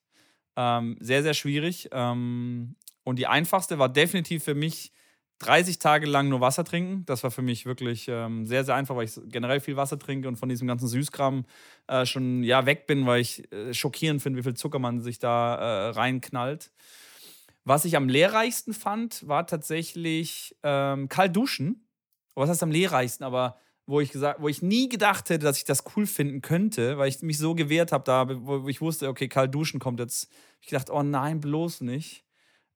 Ähm, sehr, sehr schwierig. Ähm, und die einfachste war definitiv für mich 30 Tage lang nur Wasser trinken. Das war für mich wirklich ähm, sehr, sehr einfach, weil ich generell viel Wasser trinke und von diesem ganzen Süßkram äh, schon ja, weg bin, weil ich äh, schockierend finde, wie viel Zucker man sich da äh, reinknallt. Was ich am lehrreichsten fand, war tatsächlich ähm, kalt duschen. Was heißt am lehrreichsten? Aber wo ich gesagt, wo ich nie gedacht hätte, dass ich das cool finden könnte, weil ich mich so gewehrt habe, da, wo ich wusste, okay, kalt duschen kommt jetzt. Ich gedacht, oh nein, bloß nicht.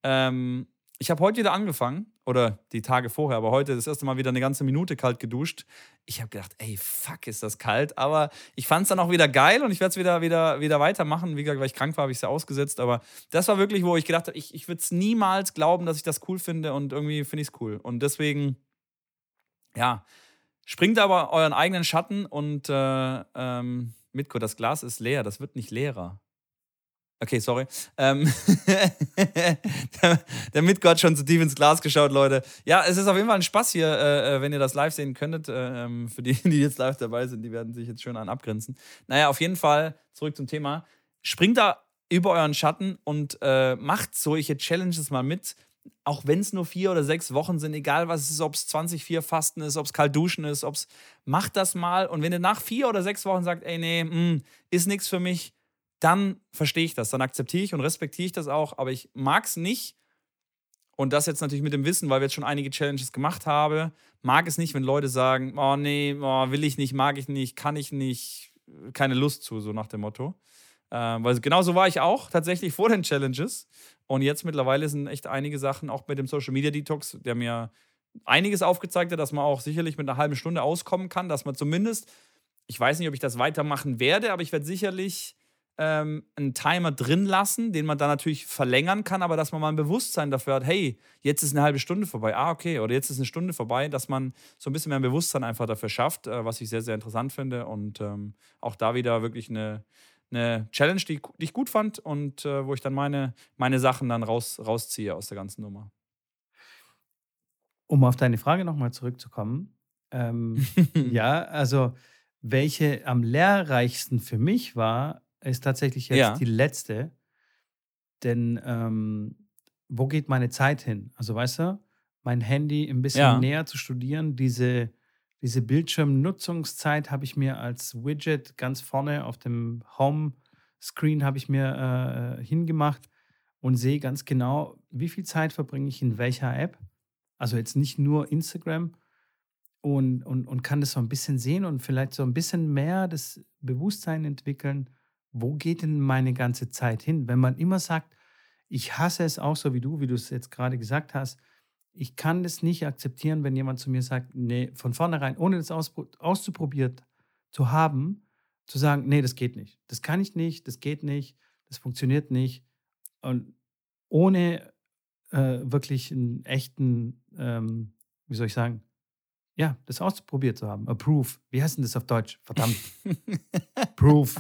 Ähm, ich habe heute wieder angefangen, oder die Tage vorher, aber heute das erste Mal wieder eine ganze Minute kalt geduscht. Ich habe gedacht, ey, fuck, ist das kalt. Aber ich fand es dann auch wieder geil und ich werde es wieder, wieder, wieder weitermachen. Wie gesagt, weil ich krank war, habe ich es ja ausgesetzt. Aber das war wirklich, wo ich gedacht habe, ich, ich würde es niemals glauben, dass ich das cool finde und irgendwie finde ich es cool. Und deswegen, ja, Springt aber euren eigenen Schatten und äh, ähm, Mitko, das Glas ist leer, das wird nicht leerer. Okay, sorry. Ähm [LAUGHS] der, Mitko hat schon zu tief ins Glas geschaut, Leute. Ja, es ist auf jeden Fall ein Spaß hier, äh, äh wenn ihr das live sehen könntet. Äh, ähm, für die, die jetzt live dabei sind, die werden sich jetzt schön an abgrenzen. Naja, auf jeden Fall zurück zum Thema. Springt da über euren Schatten und äh, macht solche Challenges mal mit auch wenn es nur vier oder sechs Wochen sind, egal was es ist, ob es 20 Fasten ist, ob es kalt duschen ist, ob es, macht das mal. Und wenn ihr nach vier oder sechs Wochen sagt, ey, nee, mh, hm, ist nichts für mich, dann verstehe ich das, dann akzeptiere ich und respektiere ich das auch, aber ich mag es nicht. Und das jetzt natürlich mit dem Wissen, weil wir jetzt schon einige Challenges gemacht haben, mag es nicht, wenn Leute sagen, oh nee, oh, will ich nicht, mag ich nicht, kann ich nicht, keine Lust zu, so nach dem Motto. Ähm, weil genauso war ich auch tatsächlich vor den Challenges. Und jetzt mittlerweile sind echt einige Sachen, auch mit dem Social Media Detox, der mir einiges aufgezeigt hat, dass man auch sicherlich mit einer halben Stunde auskommen kann, dass man zumindest, ich weiß nicht, ob ich das weitermachen werde, aber ich werde sicherlich ähm, einen Timer drin lassen, den man dann natürlich verlängern kann, aber dass man mal ein Bewusstsein dafür hat, hey, jetzt ist eine halbe Stunde vorbei, ah, okay, oder jetzt ist eine Stunde vorbei, dass man so ein bisschen mehr Bewusstsein einfach dafür schafft, äh, was ich sehr, sehr interessant finde. Und ähm, auch da wieder wirklich eine, eine Challenge, die, die ich gut fand und äh, wo ich dann meine, meine Sachen dann raus, rausziehe aus der ganzen Nummer. Um auf deine Frage nochmal zurückzukommen, ähm, [LAUGHS] ja, also welche am lehrreichsten für mich war, ist tatsächlich jetzt ja. die letzte. Denn ähm, wo geht meine Zeit hin? Also weißt du, mein Handy ein bisschen ja. näher zu studieren, diese, diese Bildschirmnutzungszeit habe ich mir als Widget ganz vorne auf dem Home-Screen habe ich mir äh, hingemacht und sehe ganz genau, wie viel Zeit verbringe ich in welcher App. Also jetzt nicht nur Instagram und, und, und kann das so ein bisschen sehen und vielleicht so ein bisschen mehr das Bewusstsein entwickeln, wo geht denn meine ganze Zeit hin? Wenn man immer sagt, ich hasse es auch so wie du, wie du es jetzt gerade gesagt hast, ich kann das nicht akzeptieren, wenn jemand zu mir sagt, nee, von vornherein, ohne das auszuprobiert zu haben, zu sagen, nee, das geht nicht. Das kann ich nicht, das geht nicht, das funktioniert nicht. Und ohne äh, wirklich einen echten, ähm, wie soll ich sagen, ja, das ausprobiert zu haben. Approve. Wie heißt denn das auf Deutsch? Verdammt. [LAUGHS] Proof.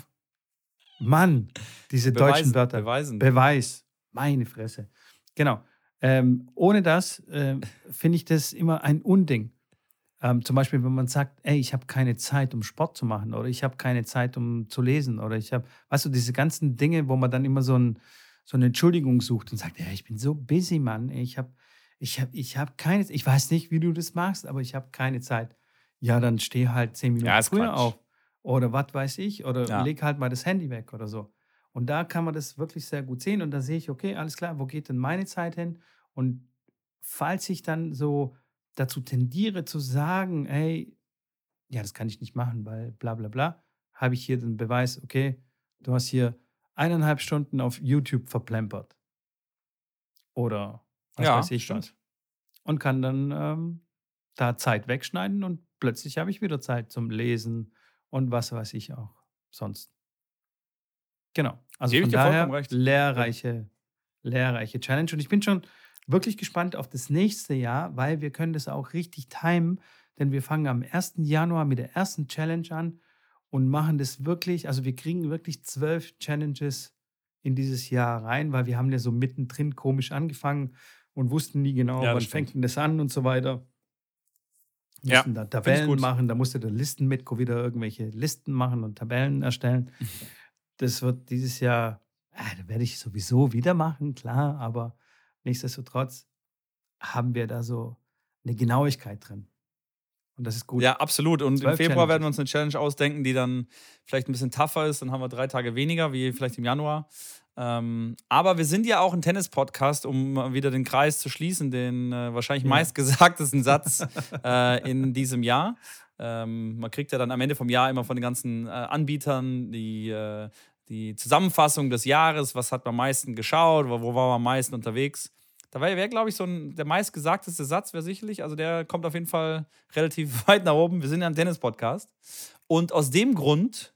Mann, diese Beweisen, deutschen Wörter. Beweisen. Beweis. Meine Fresse. Genau. Ähm, ohne das äh, finde ich das immer ein Unding. Ähm, zum Beispiel, wenn man sagt, ey, ich habe keine Zeit, um Sport zu machen oder ich habe keine Zeit, um zu lesen oder ich habe, weißt du, diese ganzen Dinge, wo man dann immer so, ein, so eine Entschuldigung sucht und sagt, ja, ich bin so busy, Mann, ich habe ich hab, ich hab keine, ich weiß nicht, wie du das machst, aber ich habe keine Zeit. Ja, dann steh halt zehn Minuten ja, früher Quatsch. auf oder was weiß ich, oder ja. leg halt mal das Handy weg oder so. Und da kann man das wirklich sehr gut sehen und da sehe ich, okay, alles klar, wo geht denn meine Zeit hin? Und falls ich dann so dazu tendiere zu sagen, hey, ja, das kann ich nicht machen, weil bla bla bla, habe ich hier den Beweis, okay, du hast hier eineinhalb Stunden auf YouTube verplempert. Oder was ja, weiß ich stimmt. was. Und kann dann ähm, da Zeit wegschneiden und plötzlich habe ich wieder Zeit zum Lesen, und was weiß ich auch sonst. Genau. Also Gebe von daher lehrreiche, lehrreiche Challenge. Und ich bin schon wirklich gespannt auf das nächste Jahr, weil wir können das auch richtig timen, denn wir fangen am 1. Januar mit der ersten Challenge an und machen das wirklich, also wir kriegen wirklich zwölf Challenges in dieses Jahr rein, weil wir haben ja so mittendrin komisch angefangen und wussten nie genau, ja, wann fängt denn das an und so weiter mussten ja, da Tabellen machen, da musste der Listenmitko wieder irgendwelche Listen machen und Tabellen erstellen. [LAUGHS] Das wird dieses Jahr, äh, da werde ich sowieso wieder machen, klar, aber nichtsdestotrotz haben wir da so eine Genauigkeit drin. Und das ist gut. Ja, absolut. Und im Februar Challenges. werden wir uns eine Challenge ausdenken, die dann vielleicht ein bisschen tougher ist. Dann haben wir drei Tage weniger, wie vielleicht im Januar. Ähm, aber wir sind ja auch ein Tennis-Podcast, um wieder den Kreis zu schließen, den äh, wahrscheinlich ja. meistgesagtesten Satz äh, in diesem Jahr. Ähm, man kriegt ja dann am Ende vom Jahr immer von den ganzen äh, Anbietern die, äh, die Zusammenfassung des Jahres, was hat man am meisten geschaut, wo, wo war man am meisten unterwegs. Da wäre, glaube ich, so ein, der meistgesagteste Satz, wäre sicherlich, also der kommt auf jeden Fall [LAUGHS] relativ weit nach oben. Wir sind ja ein Tennis-Podcast. Und aus dem Grund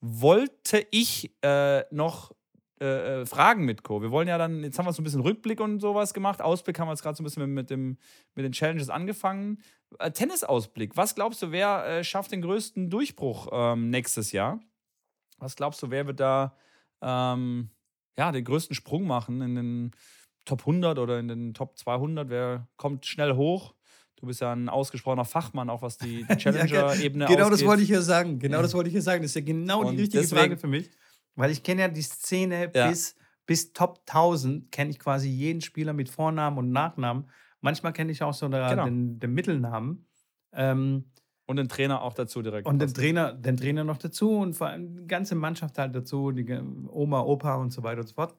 wollte ich äh, noch äh, äh, Fragen mit Co. Wir wollen ja dann, jetzt haben wir so ein bisschen Rückblick und sowas gemacht. Ausblick haben wir jetzt gerade so ein bisschen mit, dem, mit den Challenges angefangen. Äh, Tennisausblick. Was glaubst du, wer äh, schafft den größten Durchbruch ähm, nächstes Jahr? Was glaubst du, wer wird da ähm, ja, den größten Sprung machen in den Top 100 oder in den Top 200? Wer kommt schnell hoch? Du bist ja ein ausgesprochener Fachmann, auch was die [LAUGHS] Challenger-Ebene ja, Genau ausgeht. das wollte ich hier sagen. Genau das wollte ich hier sagen. Das ist ja genau und die richtige deswegen, Frage für mich. Weil ich kenne ja die Szene ja. bis, bis Top 1000, kenne ich quasi jeden Spieler mit Vornamen und Nachnamen. Manchmal kenne ich auch so der, genau. den, den, Mittelnamen. Ähm, und den Trainer auch dazu direkt. Und den Trainer, den Trainer noch dazu und vor allem die ganze Mannschaft halt dazu, die Oma, Opa und so weiter und so fort.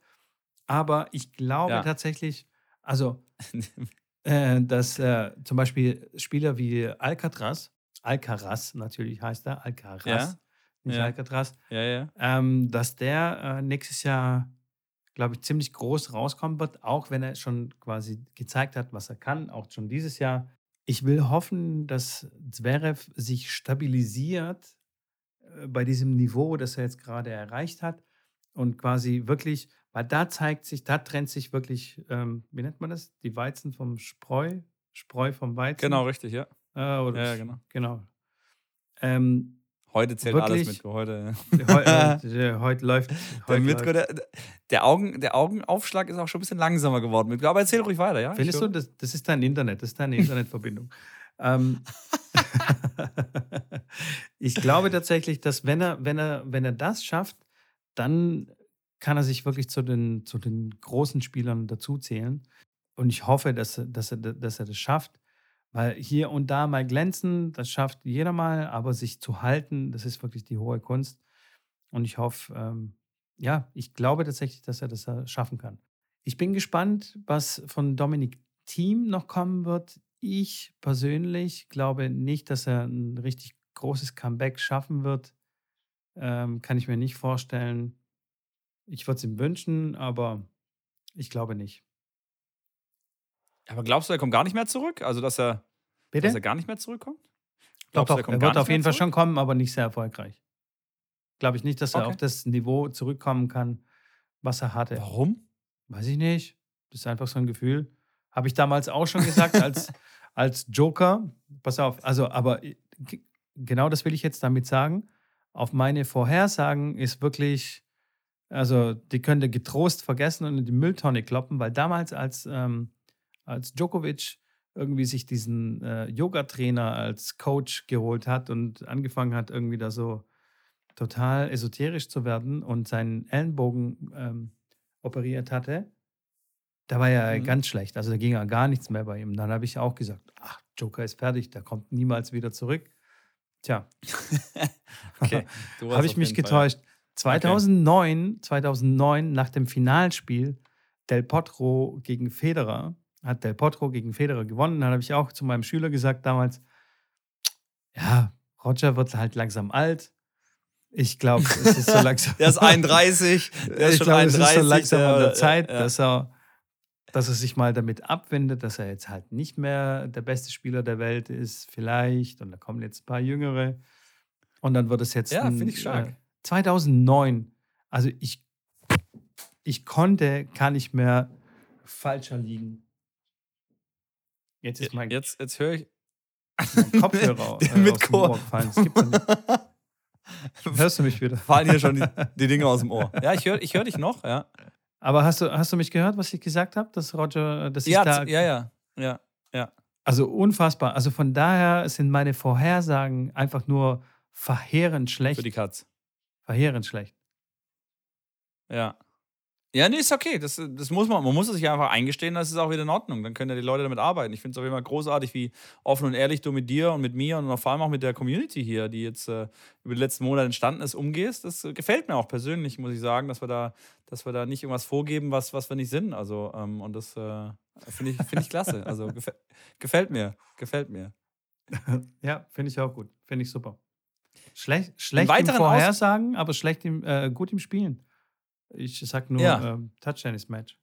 Aber ich glaube ja. tatsächlich, also, [LAUGHS] äh, dass äh, zum Beispiel Spieler wie Alcatraz, Alcaraz natürlich heißt er, Alcaraz, ja nicht ja. Alcatraz, ja, ja. Ähm, dass der äh, nächstes Jahr, glaube ich, ziemlich groß rauskommen wird, auch wenn er schon quasi gezeigt hat, was er kann, auch schon dieses Jahr. Ich will hoffen, dass Zverev sich stabilisiert, bei diesem Niveau, das er jetzt gerade erreicht hat und quasi wirklich, weil da zeigt sich, da trennt sich wirklich, ähm, wie nennt man das? Die Weizen vom Spreu, Spreu vom Weizen. Genau, richtig, ja. Äh, oder ja, genau. Genau. Ähm, Heute zählt Wirklich? alles mit. Heute, heute, [LAUGHS] heute läuft. Heute der, läuft. Der, der, Augen, der Augenaufschlag ist auch schon ein bisschen langsamer geworden. Mit, aber erzähl ruhig weiter, ja? Findest du, das, das ist dein Internet, das ist deine [LAUGHS] Internetverbindung. ähm, [LAUGHS] ich glaube tatsächlich, dass wenn er, wenn er, wenn er das schafft, dann kann er sich wirklich zu den, zu den großen Spielern dazuzählen. Und ich hoffe, dass, dass, er, dass er das schafft. Weil hier und da mal glänzen, das schafft jeder mal, aber sich zu halten, das ist wirklich die hohe Kunst. Und ich hoffe, ähm, ja, ich glaube tatsächlich, dass er das schaffen kann. Ich bin gespannt, was von Dominik Team noch kommen wird. Ich persönlich glaube nicht, dass er ein richtig großes Comeback schaffen wird. Ähm, kann ich mir nicht vorstellen. Ich würde es ihm wünschen, aber ich glaube nicht. Aber glaubst du, er kommt gar nicht mehr zurück? Also, dass er, Bitte? Dass er gar nicht mehr zurückkommt? Glaubst doch, doch. er, er wird auf jeden Fall schon kommen, aber nicht sehr erfolgreich. Glaube ich nicht, dass er okay. auf das Niveau zurückkommen kann, was er hatte. Warum? Weiß ich nicht. Das ist einfach so ein Gefühl. Habe ich damals auch schon gesagt, als, [LAUGHS] als Joker. Pass auf, also, aber genau das will ich jetzt damit sagen. Auf meine Vorhersagen ist wirklich, also die könnt ihr getrost vergessen und in die Mülltonne kloppen, weil damals, als ähm, als Djokovic irgendwie sich diesen äh, Yoga-Trainer als Coach geholt hat und angefangen hat, irgendwie da so total esoterisch zu werden und seinen Ellenbogen ähm, operiert hatte, da war er mhm. ganz schlecht. Also da ging ja gar nichts mehr bei ihm. Dann habe ich auch gesagt, ach, Joker ist fertig, der kommt niemals wieder zurück. Tja, [LAUGHS] okay, [LAUGHS] habe ich mich getäuscht. 2009, okay. 2009 nach dem Finalspiel Del Potro gegen Federer hat Del Potro gegen Federer gewonnen. Dann habe ich auch zu meinem Schüler gesagt damals, ja, Roger wird halt langsam alt. Ich glaube, es ist so [LAUGHS] langsam. der ist [LAUGHS] 31. Der ist ich glaube, es ist so langsam an der Zeit, ja. dass, er, dass er sich mal damit abwendet, dass er jetzt halt nicht mehr der beste Spieler der Welt ist, vielleicht. Und da kommen jetzt ein paar Jüngere. Und dann wird es jetzt. Ja, finde ich stark. Äh, 2009. Also ich, ich konnte gar nicht mehr falscher liegen. Jetzt ist mein. Jetzt, jetzt höre ich. Kopfhörer [LAUGHS] äh, mit Chor. gefallen. Das gibt's nicht. [LAUGHS] Hörst du mich wieder? Fallen hier schon die, [LAUGHS] die Dinge aus dem Ohr. Ja, ich höre ich hör dich noch, ja. Aber hast du, hast du mich gehört, was ich gesagt habe, dass Roger, dass ja, ich da. Ja, ja, ja, ja. Also unfassbar. Also von daher sind meine Vorhersagen einfach nur verheerend schlecht. Für die Katz. Verheerend schlecht. Ja. Ja, nee, ist okay. Das, das muss man. Man muss es sich einfach eingestehen, das ist auch wieder in Ordnung. Dann können ja die Leute damit arbeiten. Ich finde es auf jeden Fall großartig, wie offen und ehrlich du mit dir und mit mir und vor allem auch mit der Community hier, die jetzt äh, über die letzten Monate entstanden ist, umgehst. Das äh, gefällt mir auch persönlich, muss ich sagen, dass wir da, dass wir da nicht irgendwas vorgeben, was, was wir nicht sind. Also, ähm, und das äh, finde ich, find ich klasse. Also gefä gefällt mir. Gefällt mir. [LAUGHS] ja, finde ich auch gut. Finde ich super. Schlecht, schlecht im Vorhersagen, aber schlecht im, äh, gut im Spielen. Ich sag nur ja. ähm, Touch-Tennis-Match.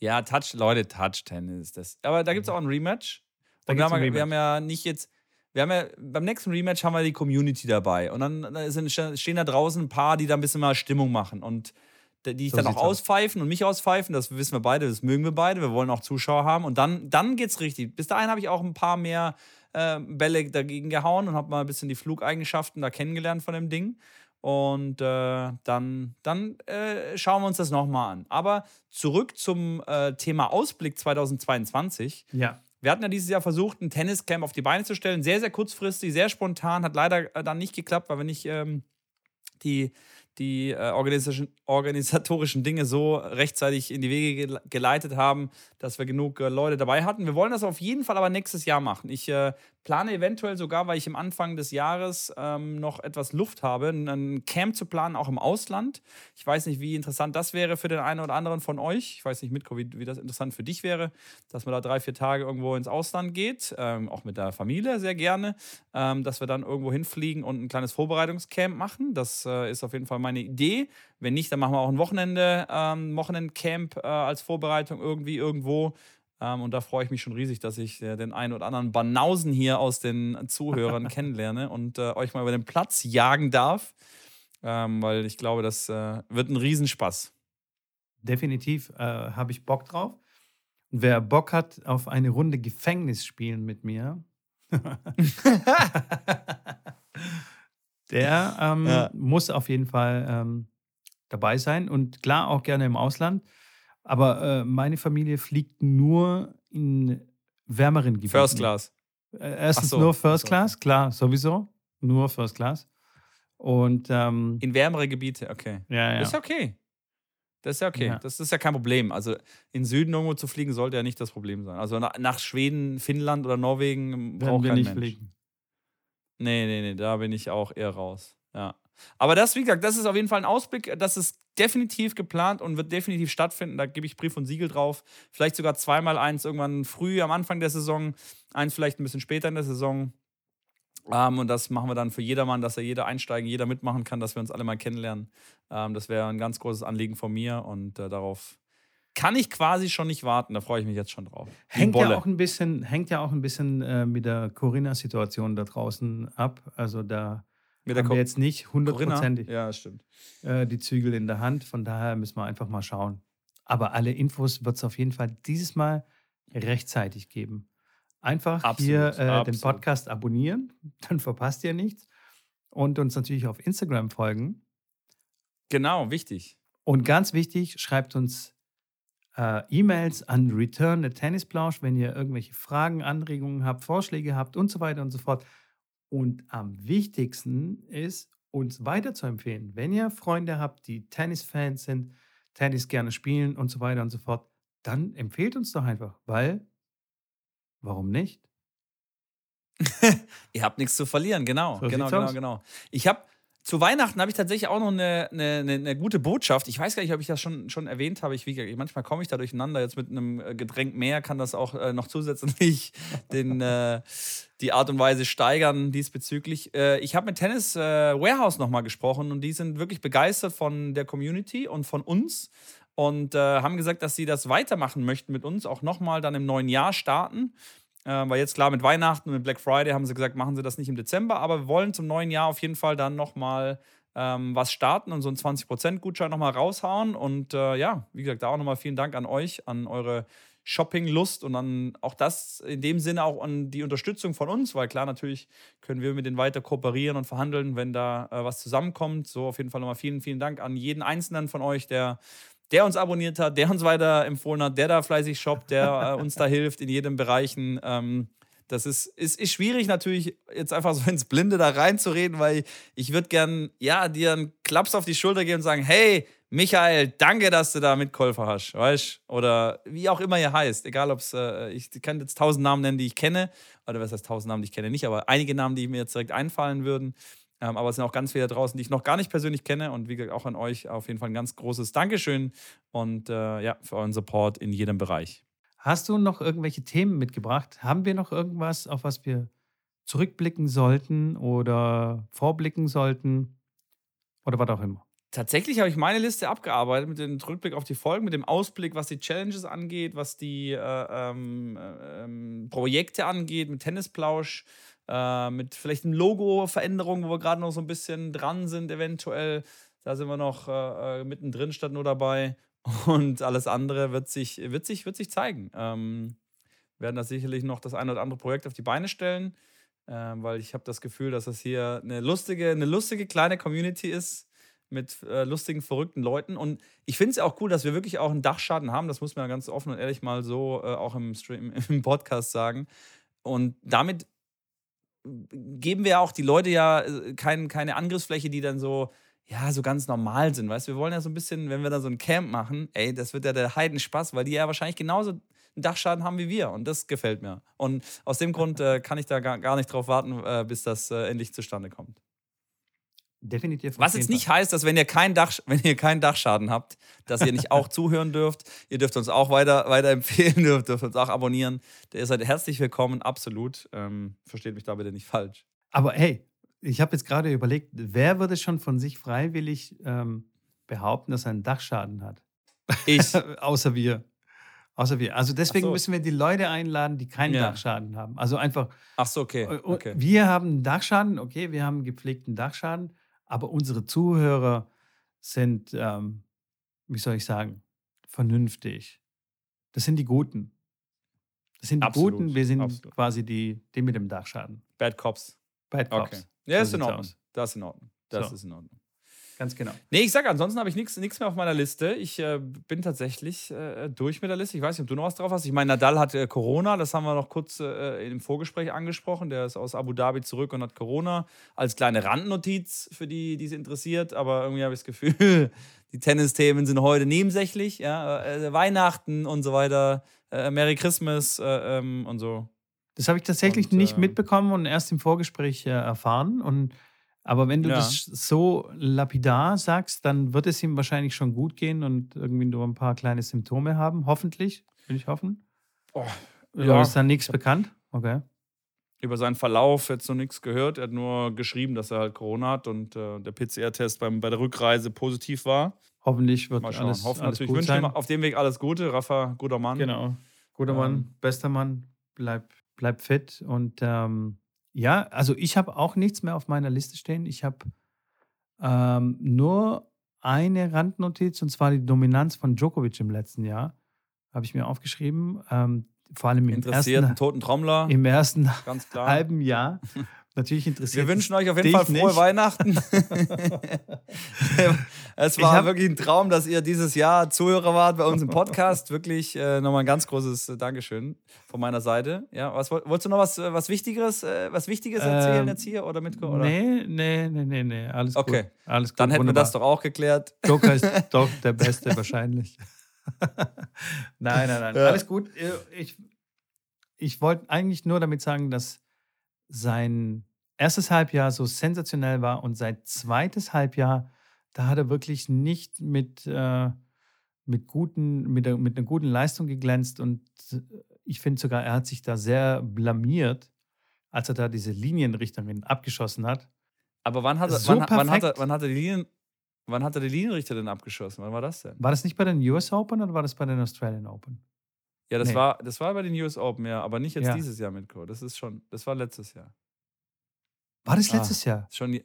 Ja, Touch, Leute, Touch-Tennis. Das. Aber da gibt es auch ein Rematch. Und wir haben, Rematch. wir haben ja nicht jetzt, wir haben ja, beim nächsten Rematch haben wir die Community dabei. Und dann sind, stehen da draußen ein paar, die da ein bisschen mal Stimmung machen. Und die ich so dann auch auspfeifen und mich auspfeifen, das wissen wir beide, das mögen wir beide. Wir wollen auch Zuschauer haben. Und dann, dann geht's richtig. Bis dahin habe ich auch ein paar mehr äh, Bälle dagegen gehauen und habe mal ein bisschen die Flugeigenschaften da kennengelernt von dem Ding. Und äh, dann, dann äh, schauen wir uns das nochmal an. Aber zurück zum äh, Thema Ausblick 2022. Ja. Wir hatten ja dieses Jahr versucht, ein Tenniscamp auf die Beine zu stellen. Sehr, sehr kurzfristig, sehr spontan. Hat leider äh, dann nicht geklappt, weil wir nicht ähm, die, die äh, organisatorischen Dinge so rechtzeitig in die Wege geleitet haben, dass wir genug äh, Leute dabei hatten. Wir wollen das auf jeden Fall aber nächstes Jahr machen. Ich äh, plane eventuell sogar, weil ich am Anfang des Jahres ähm, noch etwas Luft habe, ein Camp zu planen, auch im Ausland. Ich weiß nicht, wie interessant das wäre für den einen oder anderen von euch. Ich weiß nicht, Mitko, wie, wie das interessant für dich wäre, dass man da drei, vier Tage irgendwo ins Ausland geht, ähm, auch mit der Familie sehr gerne, ähm, dass wir dann irgendwo hinfliegen und ein kleines Vorbereitungscamp machen. Das äh, ist auf jeden Fall meine Idee. Wenn nicht, dann machen wir auch ein Wochenende, ähm, Wochenendcamp äh, als Vorbereitung irgendwie irgendwo. Ähm, und da freue ich mich schon riesig, dass ich äh, den einen oder anderen Banausen hier aus den Zuhörern [LAUGHS] kennenlerne und äh, euch mal über den Platz jagen darf. Ähm, weil ich glaube, das äh, wird ein Riesenspaß. Definitiv äh, habe ich Bock drauf. Und wer Bock hat auf eine Runde Gefängnis spielen mit mir, [LAUGHS] der ähm, ja. muss auf jeden Fall ähm, dabei sein und klar auch gerne im Ausland. Aber äh, meine Familie fliegt nur in wärmeren Gebieten. First Class. Äh, erstens so. nur First Class, klar, sowieso. Nur First Class. Und ähm, in wärmere Gebiete, okay. Ja, ja. Ist okay. Das ist ja okay. Ja. Das ist ja kein Problem. Also in Süden irgendwo zu fliegen sollte ja nicht das Problem sein. Also nach, Schweden, Finnland oder Norwegen braucht wir kein nicht Mensch. fliegen. Nee, nee, nee, da bin ich auch eher raus. Ja. Aber das, wie gesagt, das ist auf jeden Fall ein Ausblick. Das ist definitiv geplant und wird definitiv stattfinden. Da gebe ich Brief und Siegel drauf. Vielleicht sogar zweimal eins irgendwann früh am Anfang der Saison, eins vielleicht ein bisschen später in der Saison. Ähm, und das machen wir dann für jedermann, dass er jeder einsteigen, jeder mitmachen kann, dass wir uns alle mal kennenlernen. Ähm, das wäre ein ganz großes Anliegen von mir und äh, darauf kann ich quasi schon nicht warten. Da freue ich mich jetzt schon drauf. Hängt ja auch ein bisschen, hängt ja auch ein bisschen äh, mit der Corinna-Situation da draußen ab. Also da mit haben wir jetzt nicht hundertprozentig ja, stimmt. Äh, die Zügel in der Hand. Von daher müssen wir einfach mal schauen. Aber alle Infos wird es auf jeden Fall dieses Mal rechtzeitig geben. Einfach absolut, hier äh, den Podcast abonnieren, [LAUGHS] dann verpasst ihr nichts. Und uns natürlich auf Instagram folgen. Genau, wichtig. Und ganz wichtig, schreibt uns äh, E-Mails an Return Tennisplausch, wenn ihr irgendwelche Fragen, Anregungen habt, Vorschläge habt und so weiter und so fort. Und am wichtigsten ist, uns weiterzuempfehlen. Wenn ihr Freunde habt, die Tennisfans sind, Tennis gerne spielen und so weiter und so fort, dann empfehlt uns doch einfach, weil Warum nicht? [LAUGHS] Ihr habt nichts zu verlieren, genau. So genau, genau, aus. genau. Ich habe zu Weihnachten habe ich tatsächlich auch noch eine, eine, eine, gute Botschaft. Ich weiß gar nicht, ob ich das schon, schon erwähnt habe. Ich, manchmal komme ich da durcheinander. Jetzt mit einem äh, Getränk mehr kann das auch äh, noch zusätzlich [LAUGHS] den, äh, die Art und Weise steigern diesbezüglich. Äh, ich habe mit Tennis äh, Warehouse nochmal gesprochen und die sind wirklich begeistert von der Community und von uns und äh, haben gesagt, dass sie das weitermachen möchten mit uns, auch nochmal dann im neuen Jahr starten. Äh, weil jetzt klar mit Weihnachten und mit Black Friday haben sie gesagt, machen sie das nicht im Dezember, aber wir wollen zum neuen Jahr auf jeden Fall dann nochmal ähm, was starten und so einen 20% Gutschein nochmal raushauen. Und äh, ja, wie gesagt, da auch nochmal vielen Dank an euch, an eure Shopping-Lust und dann auch das in dem Sinne auch an die Unterstützung von uns, weil klar, natürlich können wir mit denen weiter kooperieren und verhandeln, wenn da äh, was zusammenkommt. So auf jeden Fall nochmal vielen, vielen Dank an jeden Einzelnen von euch, der der uns abonniert hat, der uns weiter empfohlen hat, der da fleißig shoppt, der äh, uns da hilft in jedem Bereichen. Ähm, das ist, ist, ist schwierig natürlich jetzt einfach so ins Blinde da reinzureden, weil ich würde gern, ja, dir einen Klaps auf die Schulter geben und sagen, hey, Michael, danke, dass du da mitgeholfen hast, weißt Oder wie auch immer ihr heißt, egal ob es, äh, ich kann jetzt tausend Namen nennen, die ich kenne, oder was heißt tausend Namen, die ich kenne nicht, aber einige Namen, die mir jetzt direkt einfallen würden. Ähm, aber es sind auch ganz viele da draußen, die ich noch gar nicht persönlich kenne. Und wie gesagt, auch an euch auf jeden Fall ein ganz großes Dankeschön und äh, ja, für euren Support in jedem Bereich. Hast du noch irgendwelche Themen mitgebracht? Haben wir noch irgendwas, auf was wir zurückblicken sollten oder vorblicken sollten? Oder was auch immer? Tatsächlich habe ich meine Liste abgearbeitet mit dem Rückblick auf die Folgen, mit dem Ausblick, was die Challenges angeht, was die äh, ähm, äh, ähm, Projekte angeht, mit Tennisplausch, äh, mit vielleicht einem Logo-Veränderung, wo wir gerade noch so ein bisschen dran sind, eventuell. Da sind wir noch äh, äh mittendrin statt nur dabei. [LAUGHS] Und alles andere wird sich, wird sich, wird sich zeigen. Ähm, werden da sicherlich noch das eine oder andere Projekt auf die Beine stellen, äh, weil ich habe das Gefühl, dass das hier eine lustige, eine lustige kleine Community ist mit äh, lustigen, verrückten Leuten. Und ich finde es auch cool, dass wir wirklich auch einen Dachschaden haben. Das muss man ganz offen und ehrlich mal so äh, auch im Stream, [LAUGHS] im Podcast sagen. Und damit geben wir auch die Leute ja äh, kein, keine Angriffsfläche, die dann so, ja, so ganz normal sind. Weißt wir wollen ja so ein bisschen, wenn wir da so ein Camp machen, ey, das wird ja der Heidenspaß, weil die ja wahrscheinlich genauso einen Dachschaden haben wie wir. Und das gefällt mir. Und aus dem Grund [LAUGHS] äh, kann ich da gar, gar nicht drauf warten, äh, bis das äh, endlich zustande kommt. Definitiv. Was jetzt nicht heißt, dass wenn ihr, kein Dach, [LAUGHS] wenn ihr keinen Dachschaden habt, dass ihr nicht auch [LAUGHS] zuhören dürft. Ihr dürft uns auch weiter, weiterempfehlen, [LAUGHS] dürft, dürft uns auch abonnieren. Ihr seid herzlich willkommen, absolut. Ähm, versteht mich da bitte nicht falsch. Aber hey, ich habe jetzt gerade überlegt, wer würde schon von sich freiwillig ähm, behaupten, dass er einen Dachschaden hat? Ich. Außer wir. Außer wir. Also deswegen so. müssen wir die Leute einladen, die keinen ja. Dachschaden haben. Also einfach. Ach so, okay. Äh, okay. Wir haben einen Dachschaden, okay, wir haben einen gepflegten Dachschaden, aber unsere Zuhörer sind, ähm, wie soll ich sagen, vernünftig. Das sind die Guten. Das sind die Absolut. Guten, wir sind Absolut. quasi die, die mit dem Dachschaden. Bad Cops. Bad Cops. Okay. Ja, so ist in Ordnung. Das ist in Ordnung. Das so. ist in Ordnung. Ganz genau. Nee, ich sag, ansonsten habe ich nichts mehr auf meiner Liste. Ich äh, bin tatsächlich äh, durch mit der Liste. Ich weiß nicht, ob du noch was drauf hast. Ich meine, Nadal hat äh, Corona, das haben wir noch kurz äh, im Vorgespräch angesprochen. Der ist aus Abu Dhabi zurück und hat Corona. Als kleine Randnotiz für die, die es interessiert. Aber irgendwie habe ich das Gefühl, [LAUGHS] die Tennisthemen sind heute nebensächlich. Ja? Äh, Weihnachten und so weiter. Äh, Merry Christmas ähm, und so. Das habe ich tatsächlich und, nicht mitbekommen und erst im Vorgespräch erfahren. Und aber wenn du ja. das so lapidar sagst, dann wird es ihm wahrscheinlich schon gut gehen und irgendwie nur ein paar kleine Symptome haben. Hoffentlich, will ich hoffen. Oh, ja. ist dann nichts bekannt? Okay. Über seinen Verlauf jetzt noch nichts gehört. Er hat nur geschrieben, dass er halt Corona hat und äh, der PCR-Test bei der Rückreise positiv war. Hoffentlich wird Mal schauen. alles, Hoffen alles natürlich. gut sein. Ihm auf dem Weg alles Gute. Rafa, guter Mann. Genau. Guter ähm, Mann, bester Mann. Bleib, bleib fit und ähm, ja, also ich habe auch nichts mehr auf meiner Liste stehen. Ich habe ähm, nur eine Randnotiz und zwar die Dominanz von Djokovic im letzten Jahr. Habe ich mir aufgeschrieben. Ähm, vor allem im ersten, toten Trommler. Im ersten halben Jahr Natürlich interessiert Wir wünschen euch auf jeden Fall frohe nicht. Weihnachten. [LAUGHS] es war wirklich ein Traum, dass ihr dieses Jahr Zuhörer wart bei uns im Podcast. Wirklich äh, nochmal ein ganz großes äh, Dankeschön von meiner Seite. Ja, was, wolltest du noch was, äh, was Wichtigeres, äh, was Wichtiges erzählen ähm, jetzt hier oder mit? Oder? Nee, nee, nee, nee, nee. Alles okay. gut. Alles gut. Dann hätten Wunderbar. wir das doch auch geklärt. Joker ist [LAUGHS] doch der Beste wahrscheinlich. [LAUGHS] nein, nein, nein. Ja. Alles gut. Äh, ich, ich wollte eigentlich nur damit sagen, dass sein erstes Halbjahr so sensationell war und sein zweites Halbjahr, da hat er wirklich nicht mit, äh, mit, guten, mit, mit einer guten Leistung geglänzt und äh, ich finde sogar, er hat sich da sehr blamiert, als er da diese Linienrichterin abgeschossen hat. Aber wann hat er, so wann, wann, hat er, wann hat er die Linien, Wann hat er die Linienrichter denn abgeschossen? Wann war das denn? War das nicht bei den US Open oder war das bei den Australian Open? Ja, das, nee. war, das war bei den US Open, ja, aber nicht jetzt ja. dieses Jahr mit Co. Das ist schon, das war letztes Jahr. War das ah, letztes ah, Jahr? Schon.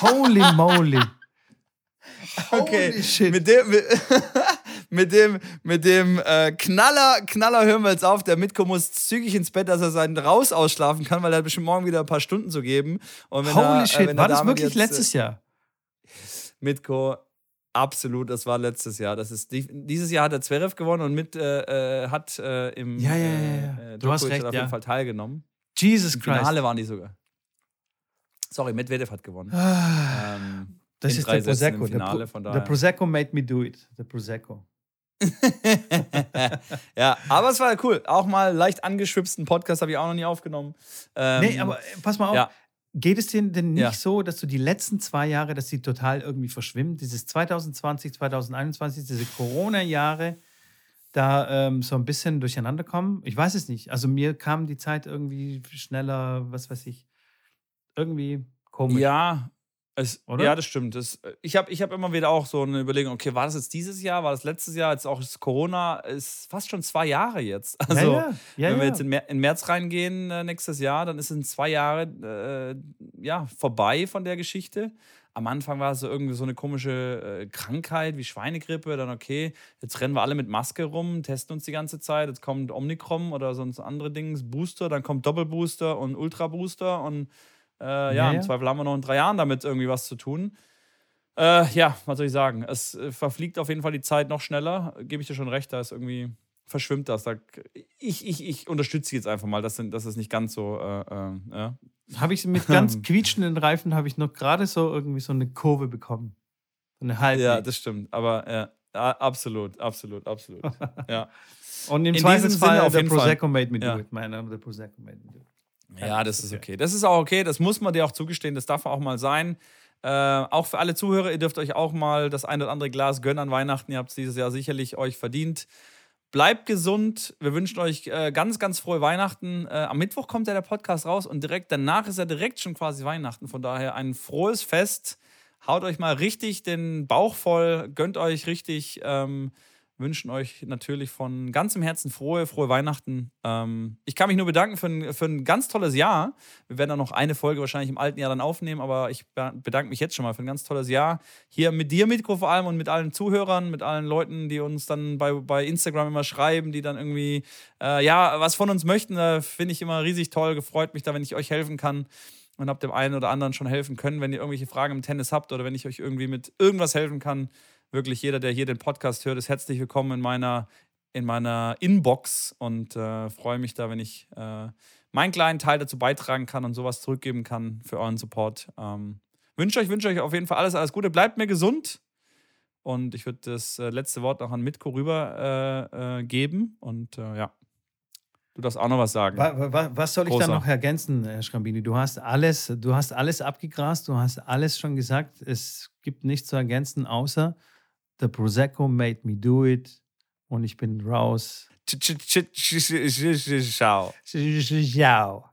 Holy moly. [LAUGHS] Okay, Holy shit. mit dem, mit, [LAUGHS] mit dem, mit dem äh, Knaller, Knaller hören wir jetzt auf. Der Mitko muss zügig ins Bett, dass er seinen Raus ausschlafen kann, weil er hat bestimmt morgen wieder ein paar Stunden zu geben. Holy er, äh, shit, äh, war das wirklich jetzt, letztes Jahr? Mitko, Absolut, das war letztes Jahr. Das ist dieses Jahr hat er Zverev gewonnen und mit äh, äh hat äh, im ja, ja, ja, äh, du hast recht, auf jeden Fall teilgenommen. Jesus Im Christ. Finale waren die sogar. Sorry, Medvedev hat gewonnen. Ah, ähm, das ist der Prosecco. Finale, the, Pro the Prosecco made me do it. The Prosecco. [LAUGHS] ja, aber es war cool. Auch mal leicht angeschwipsten Podcast habe ich auch noch nie aufgenommen. Ähm, nee, aber äh, pass mal auf. Ja. Geht es dir denn nicht ja. so, dass du die letzten zwei Jahre, dass sie total irgendwie verschwimmen? Dieses 2020, 2021, diese Corona-Jahre, da ähm, so ein bisschen durcheinander kommen? Ich weiß es nicht. Also mir kam die Zeit irgendwie schneller, was weiß ich, irgendwie komisch. Ja, es, ja, das stimmt. Das, ich habe ich hab immer wieder auch so eine Überlegung, okay, war das jetzt dieses Jahr, war das letztes Jahr, jetzt auch das Corona, ist fast schon zwei Jahre jetzt. Also, ja, ja. Ja, wenn wir jetzt in, Mer in März reingehen äh, nächstes Jahr, dann ist es zwei Jahre äh, ja, vorbei von der Geschichte. Am Anfang war es so irgendwie so eine komische äh, Krankheit wie Schweinegrippe. Dann, okay, jetzt rennen wir alle mit Maske rum, testen uns die ganze Zeit. Jetzt kommt Omikron oder sonst andere Dinge, Booster, dann kommt Doppelbooster und Ultrabooster und äh, ja, ja, im Zweifel haben wir noch in drei Jahren damit irgendwie was zu tun. Äh, ja, was soll ich sagen? Es äh, verfliegt auf jeden Fall die Zeit noch schneller. Gebe ich dir schon recht, da ist irgendwie verschwimmt das. Da, ich, ich, ich unterstütze jetzt einfach mal, dass, dass es nicht ganz so. Äh, äh ja. Habe ich mit ganz [LAUGHS] quietschenden Reifen, habe ich noch gerade so irgendwie so eine Kurve bekommen. Eine halbe. Ja, das stimmt. Aber ja, absolut, absolut, absolut. [LAUGHS] ja. Und im Zweifelsfall auf der Prosecco Fall. made me do ja. it. Mein Name, der Prosecco made me do it. Ja, das ist okay. Das ist auch okay. Das muss man dir auch zugestehen. Das darf auch mal sein. Äh, auch für alle Zuhörer, ihr dürft euch auch mal das ein oder andere Glas gönnen an Weihnachten. Ihr habt es dieses Jahr sicherlich euch verdient. Bleibt gesund. Wir wünschen euch äh, ganz, ganz frohe Weihnachten. Äh, am Mittwoch kommt ja der Podcast raus und direkt danach ist ja direkt schon quasi Weihnachten. Von daher ein frohes Fest. Haut euch mal richtig den Bauch voll, gönnt euch richtig. Ähm, wünschen euch natürlich von ganzem Herzen frohe, frohe Weihnachten. Ähm, ich kann mich nur bedanken für ein, für ein ganz tolles Jahr. Wir werden dann noch eine Folge wahrscheinlich im alten Jahr dann aufnehmen, aber ich bedanke mich jetzt schon mal für ein ganz tolles Jahr. Hier mit dir, Mitko, vor allem und mit allen Zuhörern, mit allen Leuten, die uns dann bei, bei Instagram immer schreiben, die dann irgendwie, äh, ja, was von uns möchten. Da finde ich immer riesig toll. Gefreut mich da, wenn ich euch helfen kann und habt dem einen oder anderen schon helfen können. Wenn ihr irgendwelche Fragen im Tennis habt oder wenn ich euch irgendwie mit irgendwas helfen kann, wirklich jeder, der hier den Podcast hört, ist herzlich willkommen in meiner, in meiner Inbox und äh, freue mich da, wenn ich äh, meinen kleinen Teil dazu beitragen kann und sowas zurückgeben kann für euren Support. Ähm, wünsche euch, wünsche euch auf jeden Fall alles, alles Gute. Bleibt mir gesund. Und ich würde das äh, letzte Wort auch an Mitko rüber äh, äh, geben. Und ja, du darfst auch noch was sagen. Was, was soll ich Großer. da noch ergänzen, Herr Schrambini? Du hast alles, du hast alles abgegrast, du hast alles schon gesagt. Es gibt nichts zu ergänzen, außer The Prosecco made me do it und ich bin raus. Ciao. Ciao.